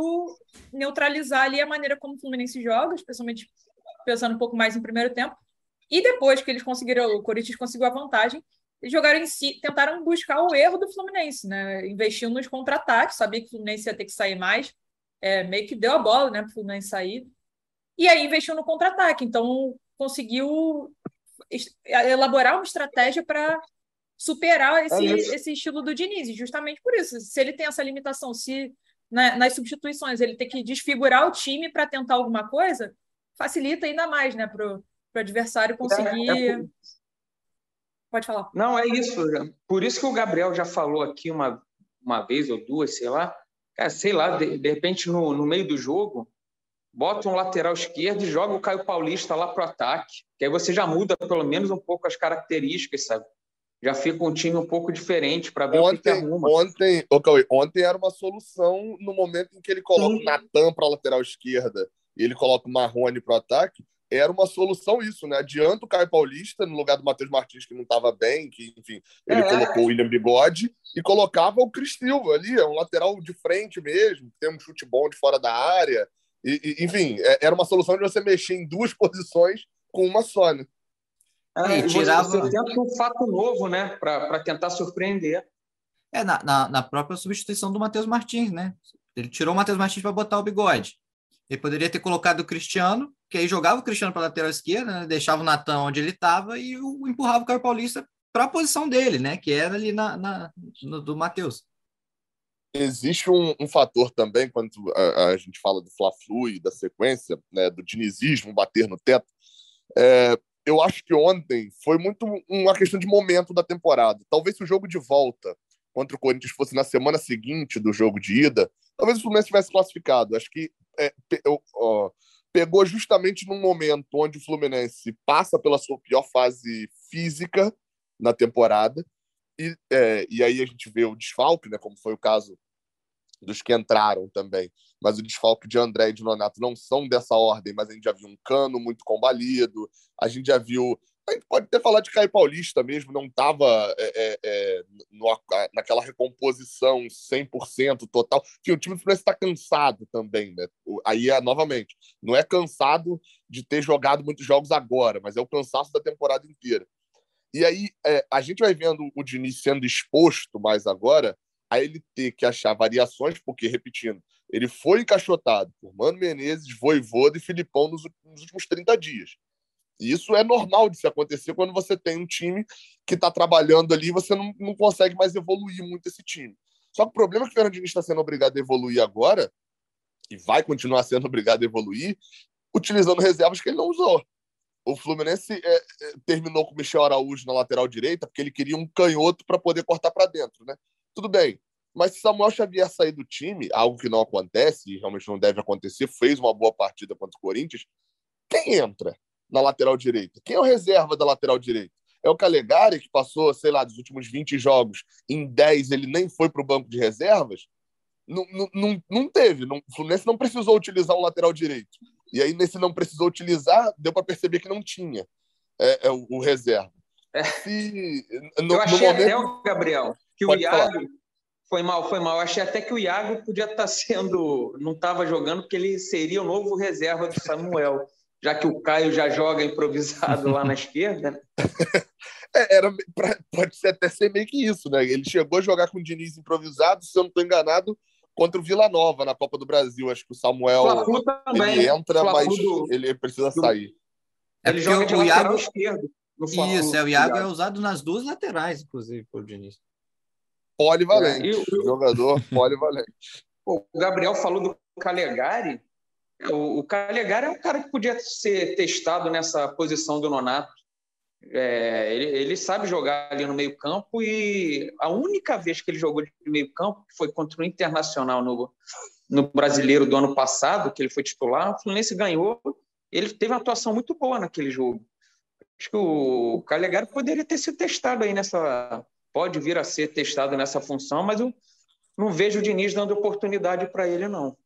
neutralizar ali a maneira como o Fluminense joga, especialmente pensando um pouco mais em primeiro tempo. E depois que eles conseguiram, o Corinthians conseguiu a vantagem, eles jogaram em si, tentaram buscar o erro do Fluminense, né? Investiu nos contra-ataques, sabia que o Fluminense ia ter que sair mais, é, meio que deu a bola, né, para o Fluminense sair. E aí investiu no contra-ataque, então conseguiu elaborar uma estratégia para superar esse, é esse estilo do Diniz, justamente por isso. Se ele tem essa limitação, se né, nas substituições ele tem que desfigurar o time para tentar alguma coisa, facilita ainda mais né, para o adversário conseguir. É, é por... Pode falar. Não, é isso. Por isso que o Gabriel já falou aqui uma, uma vez ou duas, sei lá. Cara, sei lá, de, de repente no, no meio do jogo, bota um lateral esquerdo e joga o Caio Paulista lá para o ataque. Que aí você já muda pelo menos um pouco as características, sabe? Já fica um time um pouco diferente para ver ontem, o que, que arruma. Ontem, okay, ontem era uma solução no momento em que ele coloca Sim. o Natan para a lateral esquerda. e ele coloca o Marrone para o ataque, era uma solução isso, né? Adianta o Caio Paulista no lugar do Matheus Martins, que não estava bem, que, enfim, ele é. colocou o William Bigode e colocava o Cris Silva ali, é um lateral de frente mesmo, tem um chute bom de fora da área. E, e, enfim, é, era uma solução de você mexer em duas posições com uma só, né? É, e tirava... Você tenta um fato novo, né? Para tentar surpreender. É, na, na, na própria substituição do Matheus Martins, né? Ele tirou o Matheus Martins para botar o bigode. Ele poderia ter colocado o Cristiano, que aí jogava o Cristiano para a lateral esquerda, né? deixava o Natan onde ele estava e o, empurrava o Caio Paulista para a posição dele, né? Que era ali na, na no, do Matheus. Existe um, um, fator também, quando a, a gente fala do Fla-Flu e da sequência, né, do dinizismo bater no teto. É, eu acho que ontem foi muito uma questão de momento da temporada. Talvez se o jogo de volta contra o Corinthians fosse na semana seguinte do jogo de ida, talvez o Fluminense tivesse classificado. Acho que é, ó, pegou justamente num momento onde o Fluminense passa pela sua pior fase física na temporada, e, é, e aí a gente vê o desfalque, né, como foi o caso dos que entraram também. Mas o desfalque de André e de Nonato não são dessa ordem, mas a gente já viu um cano muito combalido, a gente já viu. A gente pode até falar de Caio Paulista mesmo, não estava é, é, é naquela recomposição 100% total, que o time do Fluminense está cansado também, né? Aí, é, novamente, não é cansado de ter jogado muitos jogos agora, mas é o cansaço da temporada inteira. E aí, é, a gente vai vendo o Diniz sendo exposto mais agora a ele ter que achar variações, porque, repetindo, ele foi encaixotado por Mano Menezes, Voivoda e Filipão nos, nos últimos 30 dias. E isso é normal de se acontecer quando você tem um time que está trabalhando ali e você não, não consegue mais evoluir muito esse time. Só que o problema é que o Fernandinho está sendo obrigado a evoluir agora, e vai continuar sendo obrigado a evoluir, utilizando reservas que ele não usou. O Fluminense é, é, terminou com o Michel Araújo na lateral direita porque ele queria um canhoto para poder cortar para dentro, né? Tudo bem. Mas se Samuel Xavier sair do time, algo que não acontece, e realmente não deve acontecer, fez uma boa partida contra o Corinthians, quem entra na lateral direita? Quem é o reserva da lateral direita? É o Calegari, que passou, sei lá, dos últimos 20 jogos, em 10 ele nem foi para o banco de reservas? Não, não, não teve. Não, o Fluminense não precisou utilizar o lateral direito. E aí, nesse não precisou utilizar, deu para perceber que não tinha é, é o, o, reserva. É. Se, no, Eu achei momento... até, o Gabriel, que o Iago falar. Foi mal, foi mal. Achei até que o Iago podia estar tá sendo, não estava jogando, porque ele seria o novo reserva do Samuel, já que o Caio já joga improvisado lá na esquerda. Né? É, era, pra, pode ser até ser meio que isso, né? Ele chegou a jogar com o Diniz improvisado, se eu não estou enganado, contra o Vila Nova na Copa do Brasil. Acho que o Samuel ele entra, mas do... ele precisa sair. É ele joga de o Iago esquerdo. Isso, é, o Iago é usado nas duas laterais, inclusive, por Diniz. Polivalente. É, o... Jogador polivalente. O Gabriel falou do Calegari. O, o Calegari é um cara que podia ser testado nessa posição do Nonato. É, ele, ele, sabe jogar ali no meio campo e a única vez que ele jogou de meio campo foi contra o Internacional no, no Brasileiro do ano passado, que ele foi titular, o Fluminense ganhou. Ele teve uma atuação muito boa naquele jogo. Acho que o Calegari poderia ter sido testado aí nessa. Pode vir a ser testado nessa função, mas eu não vejo o Diniz dando oportunidade para ele, não.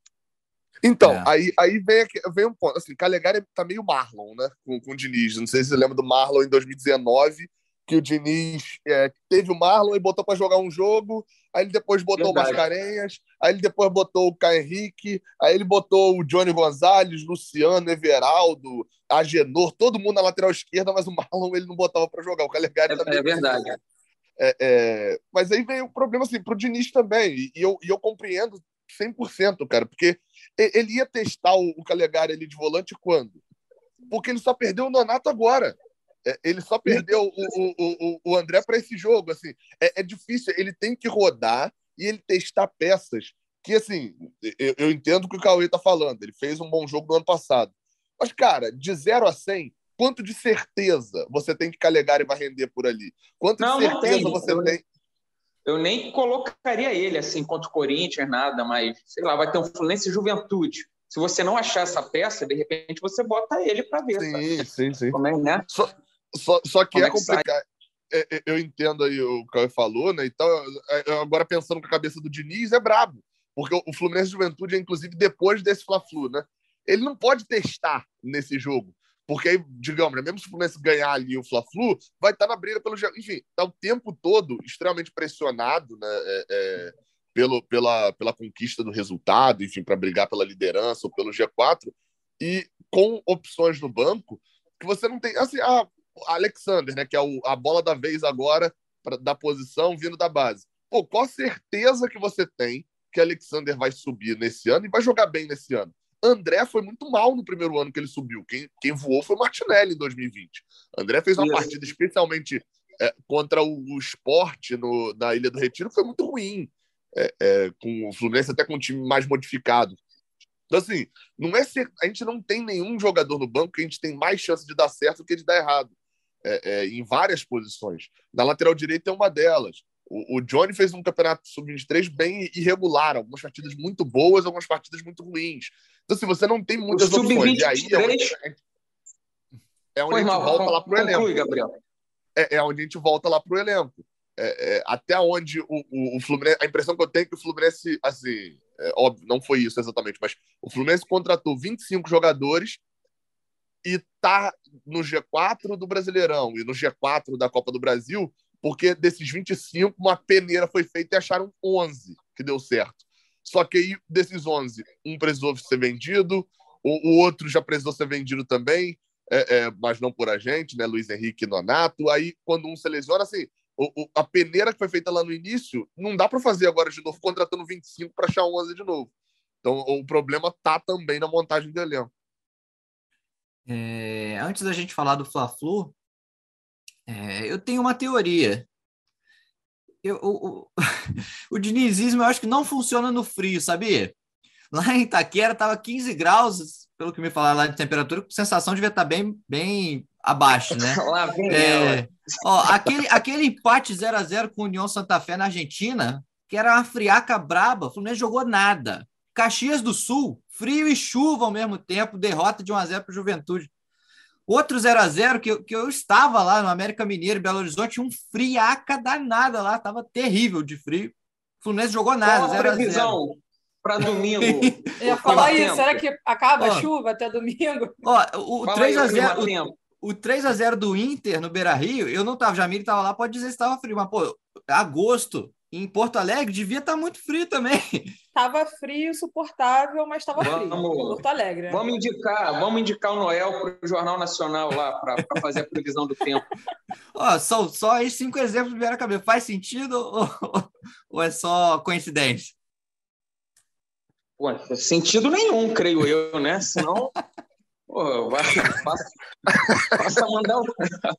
Então, é. aí, aí vem, vem um ponto. Assim, Calegari tá meio Marlon, né? Com, com o Diniz. Não sei se você lembra do Marlon em 2019, que o Diniz é, teve o Marlon e botou para jogar um jogo, aí ele depois botou Verdade. o Mascarenhas, aí ele depois botou o Caio Henrique, aí ele botou o Johnny Gonzalez, Luciano, Everaldo, Agenor, todo mundo na lateral esquerda, mas o Marlon ele não botava para jogar. O Calegari é, também. É verdade. É, é, mas aí vem o problema assim, para o Diniz também, e, eu, e eu compreendo 100%, cara, porque ele ia testar o Calegari ali de volante quando? Porque ele só perdeu o Nonato agora. É, ele só perdeu o, o, o, o André para esse jogo. Assim, é, é, difícil. Ele tem que rodar e ele testar peças que, assim, eu, eu entendo o que o Cauê está falando. Ele fez um bom jogo no ano passado. Mas, cara, de 0 a 100, quanto de certeza você tem que Calegari vai render por ali? Quanto não, de certeza você eu, tem? Eu nem colocaria ele assim contra o Corinthians, nada, mas sei lá, vai ter um Fluminense Juventude. Se você não achar essa peça, de repente você bota ele para ver. Sim, sabe? sim, sim. Como é, né? Só, só, só que Como é, é complicado. É, é, eu entendo aí o que o falou, né? Então, agora pensando com a cabeça do Diniz, é brabo. Porque o Fluminense Juventude é, inclusive, depois desse Fla-Flu, né? ele não pode testar nesse jogo. Porque aí, digamos, né, mesmo se o Fluminense ganhar ali o Fla-Flu, vai estar na briga pelo. Enfim, está o tempo todo extremamente pressionado né, é, é, pelo, pela, pela conquista do resultado, enfim, para brigar pela liderança ou pelo G4, e com opções no banco que você não tem. Assim, a Alexander, né, que é o, a bola da vez agora pra, da posição vindo da base. Pô, qual certeza que você tem que Alexander vai subir nesse ano e vai jogar bem nesse ano? André foi muito mal no primeiro ano que ele subiu. Quem, quem voou foi Martinelli em 2020. André fez uma Isso. partida, especialmente é, contra o, o esporte no, na Ilha do Retiro, que foi muito ruim. É, é, com o Fluminense até com um time mais modificado. Então, assim, não é ser, a gente não tem nenhum jogador no banco que a gente tem mais chance de dar certo do que de dar errado. É, é, em várias posições. Na lateral direita é uma delas. O, o Johnny fez um campeonato sub-23 bem irregular, algumas partidas muito boas, algumas partidas muito ruins. Então, se você não tem muitas opções, e aí é onde, é onde a gente volta lá para o elenco. Gabriel. É, é onde a gente volta lá para o elenco. É, é, até onde o, o, o, Fluminense. A impressão que eu tenho é que o Fluminense, assim, é, óbvio, não foi isso exatamente, mas o Fluminense contratou 25 jogadores e tá no G4 do Brasileirão e no G4 da Copa do Brasil, porque desses 25, uma peneira foi feita e acharam 11 que deu certo. Só que aí, desses 11, um precisou ser vendido, o, o outro já precisou ser vendido também, é, é, mas não por a gente, né? Luiz Henrique Nonato. Aí, quando um seleciona, assim, o, o, a peneira que foi feita lá no início, não dá para fazer agora de novo, contratando 25 para achar 11 de novo. Então, o problema tá também na montagem do elenco. É, antes da gente falar do Fla-Flu, é, eu tenho uma teoria eu, o, o, o dinizismo eu acho que não funciona no frio, sabia? Lá em Itaquera estava 15 graus, pelo que me falaram lá de temperatura, a sensação devia estar tá bem, bem abaixo, né? lá vem é, ó, aquele, aquele empate 0 a 0 com o União Santa Fé na Argentina, que era uma friaca braba, o Fluminense jogou nada. Caxias do Sul, frio e chuva ao mesmo tempo, derrota de 1 a 0 para o Juventude. Outro 0 a 0 que, eu, que eu estava lá no América Mineiro, Belo Horizonte, um friaca danada lá, tava terrível de frio. O Fluminense jogou nada. Qual a previsão para domingo? eu ia falar isso, será que acaba ó, a chuva até domingo? Ó, o, o 3 a 0 o, o 3 a 0 do Inter no Beira Rio, eu não tava, Jamir estava lá, pode dizer se estava frio, mas pô, agosto, em Porto Alegre devia estar tá muito frio também. Tava frio, suportável, mas estava frio. Porto Alegre. Né? Vamos indicar, vamos indicar o Noel para o Jornal Nacional lá para fazer a previsão do tempo. Ó, são só aí cinco exemplos vieram à cabeça. Faz sentido ou, ou é só coincidência? Pô, sentido nenhum, creio eu, né? Senão Pô, vai, passa, mandar o.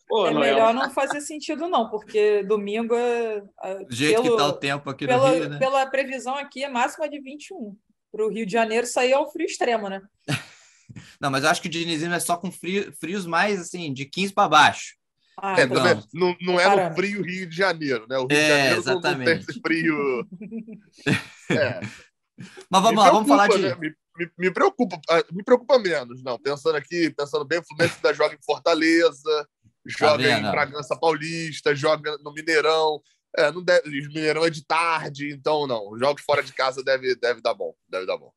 Pô, é Noel. melhor não fazer sentido, não, porque domingo é. Do jeito pelo, que tá o tempo aqui no Rio, né? Pela previsão aqui, é máxima de 21. Para o Rio de Janeiro sair ao frio extremo, né? não, mas eu acho que o dinizismo é só com frio, frios mais assim, de 15 para baixo. Ah, é, então, não, não é no frio Rio de Janeiro, né? O Rio é, de Janeiro exatamente. não tem esse frio. é. Mas vamos me lá, preocupa, vamos falar de. Né? Me, me, preocupa, ah, me preocupa menos, não. Pensando aqui, pensando bem, o Fluminense ainda joga em Fortaleza, joga tá em Bragança Paulista, joga no Mineirão. É, não deve, Mineirão é de tarde, então não. Os jogos fora de casa deve, deve dar bom. Deve dar bom.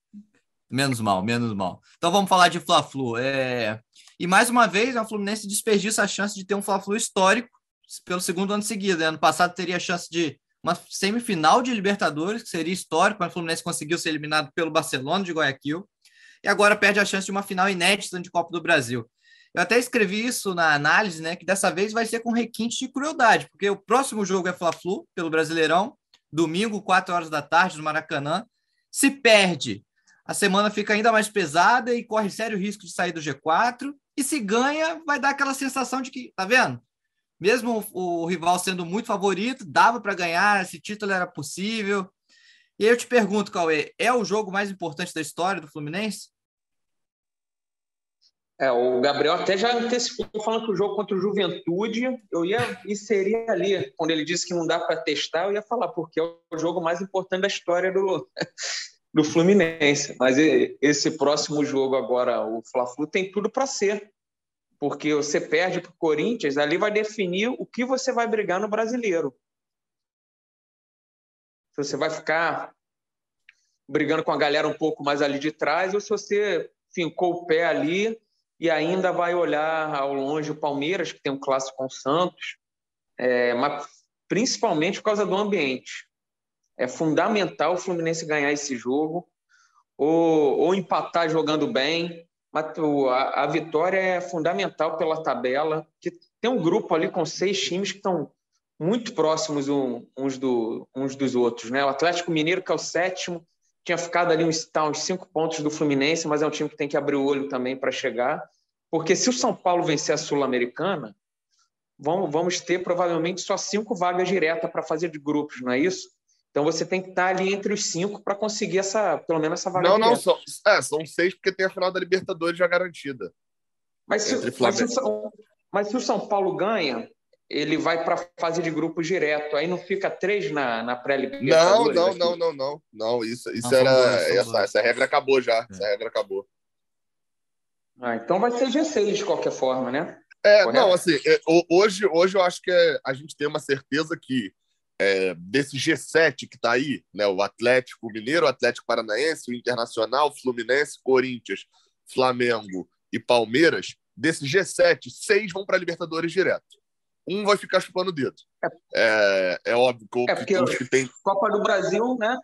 Menos mal, menos mal. Então vamos falar de Fla-Flu. É... E mais uma vez, o Fluminense desperdiça a chance de ter um Fla-Flu histórico pelo segundo ano seguido. Né? Ano passado teria a chance de uma semifinal de Libertadores, que seria histórico, quando o Fluminense conseguiu ser eliminado pelo Barcelona de Guayaquil, e agora perde a chance de uma final inédita de Copa do Brasil. Eu até escrevi isso na análise, né, que dessa vez vai ser com requinte de crueldade, porque o próximo jogo é Fla-Flu, pelo Brasileirão, domingo, 4 horas da tarde, no Maracanã. Se perde, a semana fica ainda mais pesada e corre sério risco de sair do G4. E se ganha, vai dar aquela sensação de que, tá vendo? Mesmo o, o rival sendo muito favorito, dava para ganhar, esse título era possível. E eu te pergunto, Cauê, é o jogo mais importante da história do Fluminense? É, o Gabriel até já antecipou falando que o jogo contra o Juventude, eu ia inserir ali, quando ele disse que não dá para testar, eu ia falar, porque é o jogo mais importante da história do, do Fluminense. Mas esse próximo jogo agora, o Fla-Flu, tem tudo para ser porque você perde para o Corinthians, ali vai definir o que você vai brigar no brasileiro. Se você vai ficar brigando com a galera um pouco mais ali de trás, ou se você fincou o pé ali e ainda vai olhar ao longe o Palmeiras, que tem um clássico com o Santos, é, mas principalmente por causa do ambiente. É fundamental o Fluminense ganhar esse jogo ou, ou empatar jogando bem. A, a vitória é fundamental pela tabela, que tem um grupo ali com seis times que estão muito próximos uns, do, uns dos outros. Né? O Atlético Mineiro, que é o sétimo, tinha ficado ali uns, tá, uns cinco pontos do Fluminense, mas é um time que tem que abrir o olho também para chegar. Porque se o São Paulo vencer a Sul-Americana, vamos, vamos ter provavelmente só cinco vagas diretas para fazer de grupos, não é isso? Então você tem que estar ali entre os cinco para conseguir essa, pelo menos essa vaga. Não, não, são, é, são seis porque tem a final da Libertadores já garantida. Mas se, mas se, o, mas se o São Paulo ganha, ele vai para a fase de grupos direto. Aí não fica três na, na pré-libertadores? Não, não, não, não, não, não. Isso, isso não, era. essa, essa regra acabou já. É. Essa regra acabou. Ah, então vai ser G6 de qualquer forma, né? É, Correto? não, assim, é, hoje, hoje eu acho que é, a gente tem uma certeza que é, desse G7 que está aí, né, o Atlético Mineiro, o Atlético Paranaense, o Internacional, Fluminense, Corinthians, Flamengo e Palmeiras, desse G7, seis vão para a Libertadores direto um vai ficar chupando o dedo. É, é, é óbvio que, é porque que, que tem. Copa do Brasil, né?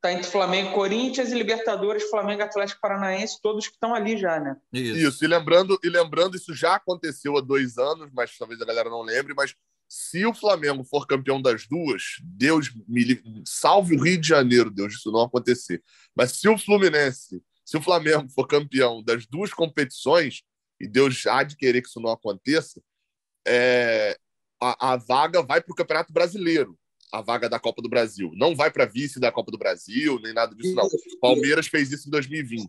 Tá entre Flamengo e Corinthians e Libertadores, Flamengo Atlético Paranaense, todos que estão ali já, né? Isso. isso. E lembrando, e lembrando, isso já aconteceu há dois anos, mas talvez a galera não lembre, mas se o Flamengo for campeão das duas, Deus me salve o Rio de Janeiro, Deus, isso não acontecer. Mas se o Fluminense, se o Flamengo for campeão das duas competições, e Deus há de querer que isso não aconteça, é, a, a, vaga vai para o Campeonato Brasileiro, a vaga da Copa do Brasil. Não vai para vice da Copa do Brasil, nem nada disso, não. Palmeiras fez isso em 2020.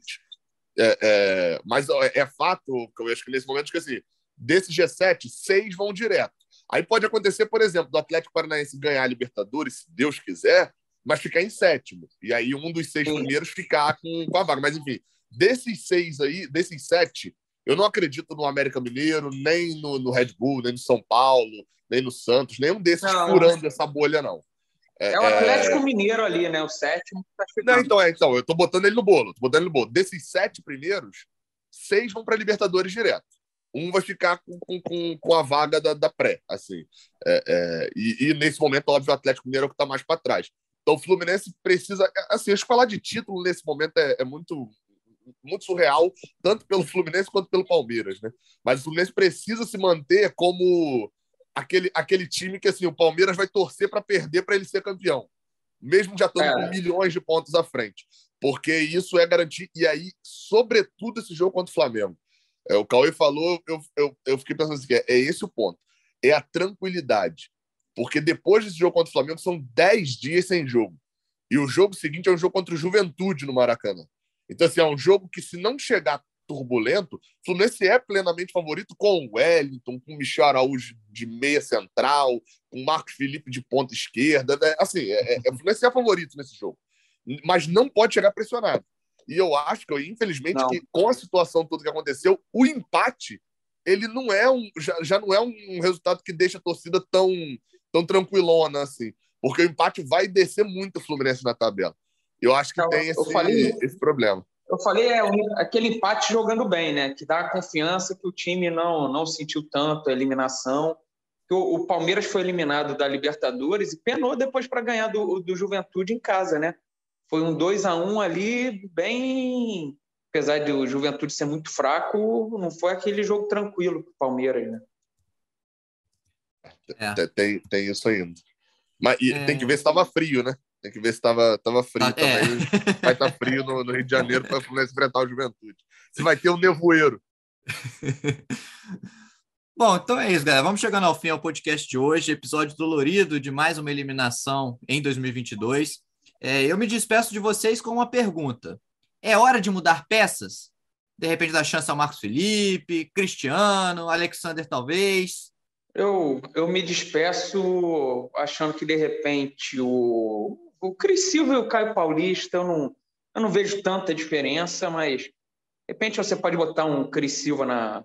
É, é, mas é, é fato, eu acho que nesse momento, que assim, desses G7, seis vão direto. Aí pode acontecer, por exemplo, do Atlético Paranaense ganhar a Libertadores, se Deus quiser, mas ficar em sétimo. E aí um dos seis primeiros ficar com, com a vaga. Mas enfim, desses seis aí, desses sete, eu não acredito no América Mineiro, nem no, no Red Bull, nem no São Paulo, nem no Santos, nenhum desses não. furando essa bolha, não. É, é o Atlético é... Mineiro ali, né? O sétimo. Tá não, então, é, então, eu tô botando ele no bolo. Tô botando ele no bolo. Desses sete primeiros, seis vão para Libertadores direto. Um vai ficar com, com, com a vaga da, da pré, assim. É, é, e, e, nesse momento, óbvio, o Atlético Mineiro é o que está mais para trás. Então, o Fluminense precisa. Assim, acho que falar de título nesse momento é, é muito, muito surreal, tanto pelo Fluminense quanto pelo Palmeiras, né? Mas o Fluminense precisa se manter como aquele, aquele time que assim, o Palmeiras vai torcer para perder para ele ser campeão, mesmo já estando é. com milhões de pontos à frente, porque isso é garantir. E aí, sobretudo, esse jogo contra o Flamengo. É, o Cauê falou, eu, eu, eu fiquei pensando assim: é, é esse o ponto. É a tranquilidade. Porque depois desse jogo contra o Flamengo, são 10 dias sem jogo. E o jogo seguinte é um jogo contra o Juventude no Maracanã. Então, assim, é um jogo que, se não chegar turbulento, o Fluminense é plenamente favorito com o Wellington, com o Michel Araújo de meia central, com o Marcos Felipe de ponta esquerda. Né? Assim, é, é, o Fluminense é favorito nesse jogo. Mas não pode chegar pressionado. E eu acho que, infelizmente, que com a situação toda que aconteceu, o empate ele não é um já, já não é um resultado que deixa a torcida tão tão tranquilona assim, porque o empate vai descer muito o Fluminense na tabela. Eu acho que tem esse, falei, esse problema. Eu falei, é aquele empate jogando bem, né? Que dá confiança que o time não, não sentiu tanto a eliminação. Que o, o Palmeiras foi eliminado da Libertadores e penou depois para ganhar do, do Juventude em casa, né? Foi um 2 a 1 ali, bem. Apesar do Juventude ser muito fraco, não foi aquele jogo tranquilo para o Palmeiras, né? É. Tem, tem isso ainda. Mas é... tem que ver se estava frio, né? Tem que ver se estava tava frio ah, também. É. Vai estar tá frio no, no, Rio de Janeiro para enfrentar o Juventude. Se vai ter um nevoeiro. Bom, então é isso, galera. Vamos chegando ao fim ao podcast de hoje, episódio dolorido de mais uma eliminação em 2022. É, eu me despeço de vocês com uma pergunta. É hora de mudar peças? De repente dar chance ao Marcos Felipe, Cristiano, Alexander talvez? Eu, eu me despeço achando que de repente o, o Cris Silva e o Caio Paulista, eu não, eu não vejo tanta diferença, mas de repente você pode botar um Cris Silva na,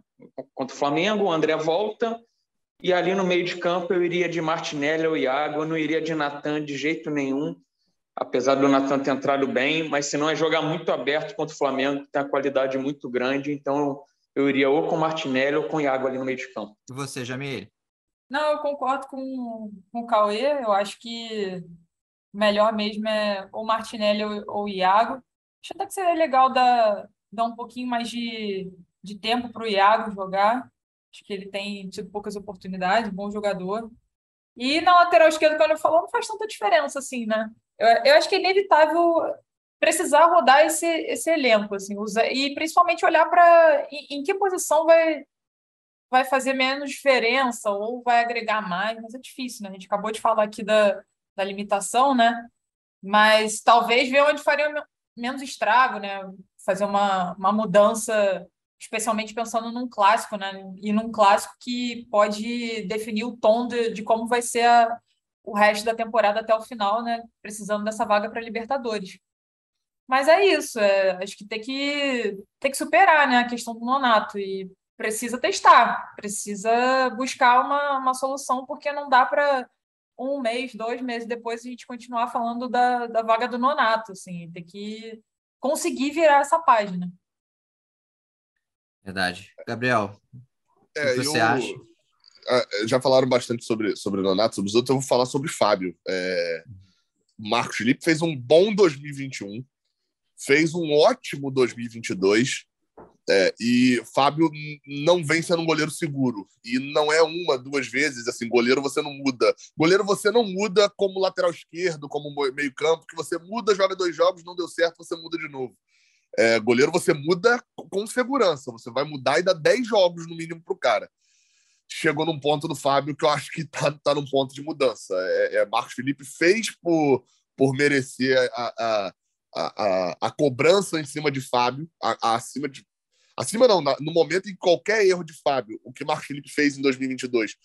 contra o Flamengo, o André volta, e ali no meio de campo eu iria de Martinelli ou Iago, eu não iria de Natan de jeito nenhum. Apesar do Natan ter entrado bem, mas se não é jogar muito aberto contra o Flamengo, tem uma qualidade muito grande, então eu iria ou com o Martinelli ou com o Iago ali no meio de campo. E você, Jamil? Não, eu concordo com, com o Cauê, eu acho que melhor mesmo é o Martinelli ou, ou o Iago. Acho até que seria legal dar, dar um pouquinho mais de, de tempo para o Iago jogar. Acho que ele tem tido poucas oportunidades, bom jogador. E na lateral esquerda, quando eu falou, não faz tanta diferença assim, né? Eu, eu acho que é inevitável precisar rodar esse, esse elenco, assim, e principalmente olhar para em, em, que posição vai, vai fazer menos diferença ou vai agregar mais, mas é difícil, né? A gente acabou de falar aqui da, da limitação, né? Mas talvez ver onde faria menos estrago, né? Fazer uma, uma mudança, especialmente pensando num clássico, né? E num clássico que pode definir o tom de, de como vai ser a, o resto da temporada até o final, né? Precisando dessa vaga para Libertadores. Mas é isso, é, acho que tem que tem que superar, né, a questão do nonato e precisa testar, precisa buscar uma, uma solução, porque não dá para um mês, dois meses depois a gente continuar falando da, da vaga do nonato, assim, tem que conseguir virar essa página. Verdade. Gabriel, é, o que você eu... acha? É, já falaram bastante sobre, sobre o Nonato, sobre os outros, eu vou falar sobre Fábio. É, Marcos Felipe fez um bom 2021, fez um ótimo 2022, é, e Fábio não vem sendo um goleiro seguro. E não é uma, duas vezes, assim, goleiro você não muda. Goleiro você não muda como lateral esquerdo, como meio campo, que você muda, joga dois jogos, não deu certo, você muda de novo. É, goleiro você muda com segurança, você vai mudar e dá 10 jogos no mínimo para o cara. Chegou num ponto do Fábio que eu acho que tá, tá num ponto de mudança. É, é Marcos Felipe fez por, por merecer a, a, a, a, cobrança em cima de Fábio, a, acima de Acima não, no momento em qualquer erro de Fábio, o que Marcos Felipe fez em 2022,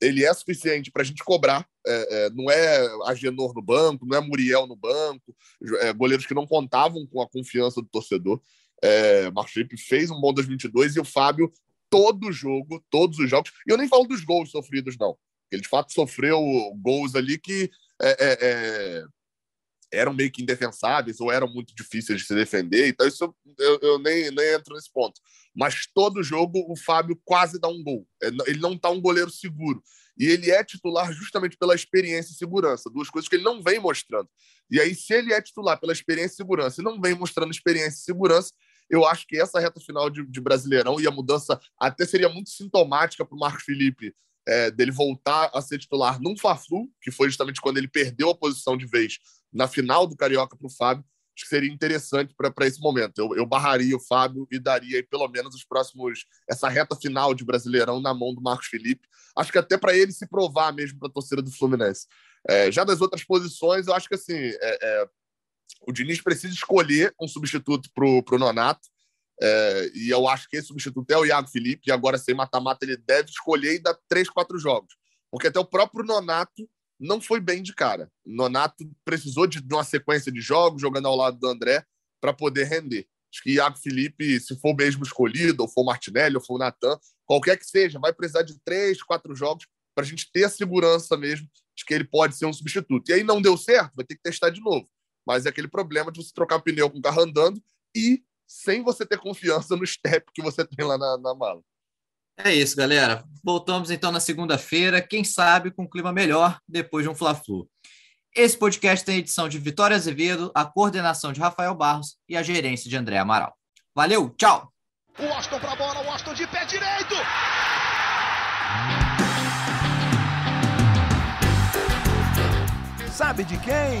ele é suficiente para a gente cobrar. É, é, não é Agenor no banco, não é Muriel no banco, é, goleiros que não contavam com a confiança do torcedor. É, Marcos Felipe fez um bom 2022 e o Fábio, todo jogo, todos os jogos, e eu nem falo dos gols sofridos, não. Ele de fato sofreu gols ali que é, é, é eram meio que indefensáveis ou eram muito difíceis de se defender. Então, isso eu, eu nem, nem entro nesse ponto. Mas todo jogo o Fábio quase dá um gol. É, ele não está um goleiro seguro. E ele é titular justamente pela experiência e segurança, duas coisas que ele não vem mostrando. E aí, se ele é titular pela experiência e segurança e não vem mostrando experiência e segurança, eu acho que essa reta final de, de Brasileirão e a mudança até seria muito sintomática para o Marcos Felipe é, dele voltar a ser titular num Fla-Flu, que foi justamente quando ele perdeu a posição de vez na final do Carioca para o Fábio, acho que seria interessante para esse momento. Eu, eu, barraria o Fábio e daria aí, pelo menos os próximos, essa reta final de Brasileirão na mão do Marcos Felipe. Acho que até para ele se provar mesmo para a torcida do Fluminense. É, já das outras posições, eu acho que assim, é, é, o Diniz precisa escolher um substituto para o Nonato. É, e eu acho que esse substituto é o Iago Felipe, e agora sem mata-mata ele deve escolher e dar três, quatro jogos. Porque até o próprio Nonato não foi bem de cara. Nonato precisou de uma sequência de jogos, jogando ao lado do André, para poder render. Acho que Iago Felipe, se for mesmo escolhido, ou for Martinelli, ou for Natan, qualquer que seja, vai precisar de três, quatro jogos para a gente ter a segurança mesmo de que ele pode ser um substituto. E aí não deu certo, vai ter que testar de novo. Mas é aquele problema de você trocar pneu com o carro andando e sem você ter confiança no step que você tem lá na, na mala. É isso, galera. Voltamos então na segunda-feira, quem sabe com um clima melhor depois de um Fla-Flu. Esse podcast tem edição de Vitória Azevedo, a coordenação de Rafael Barros e a gerência de André Amaral. Valeu, tchau! O Austin para a bola, o Austin de pé direito! Sabe de quem?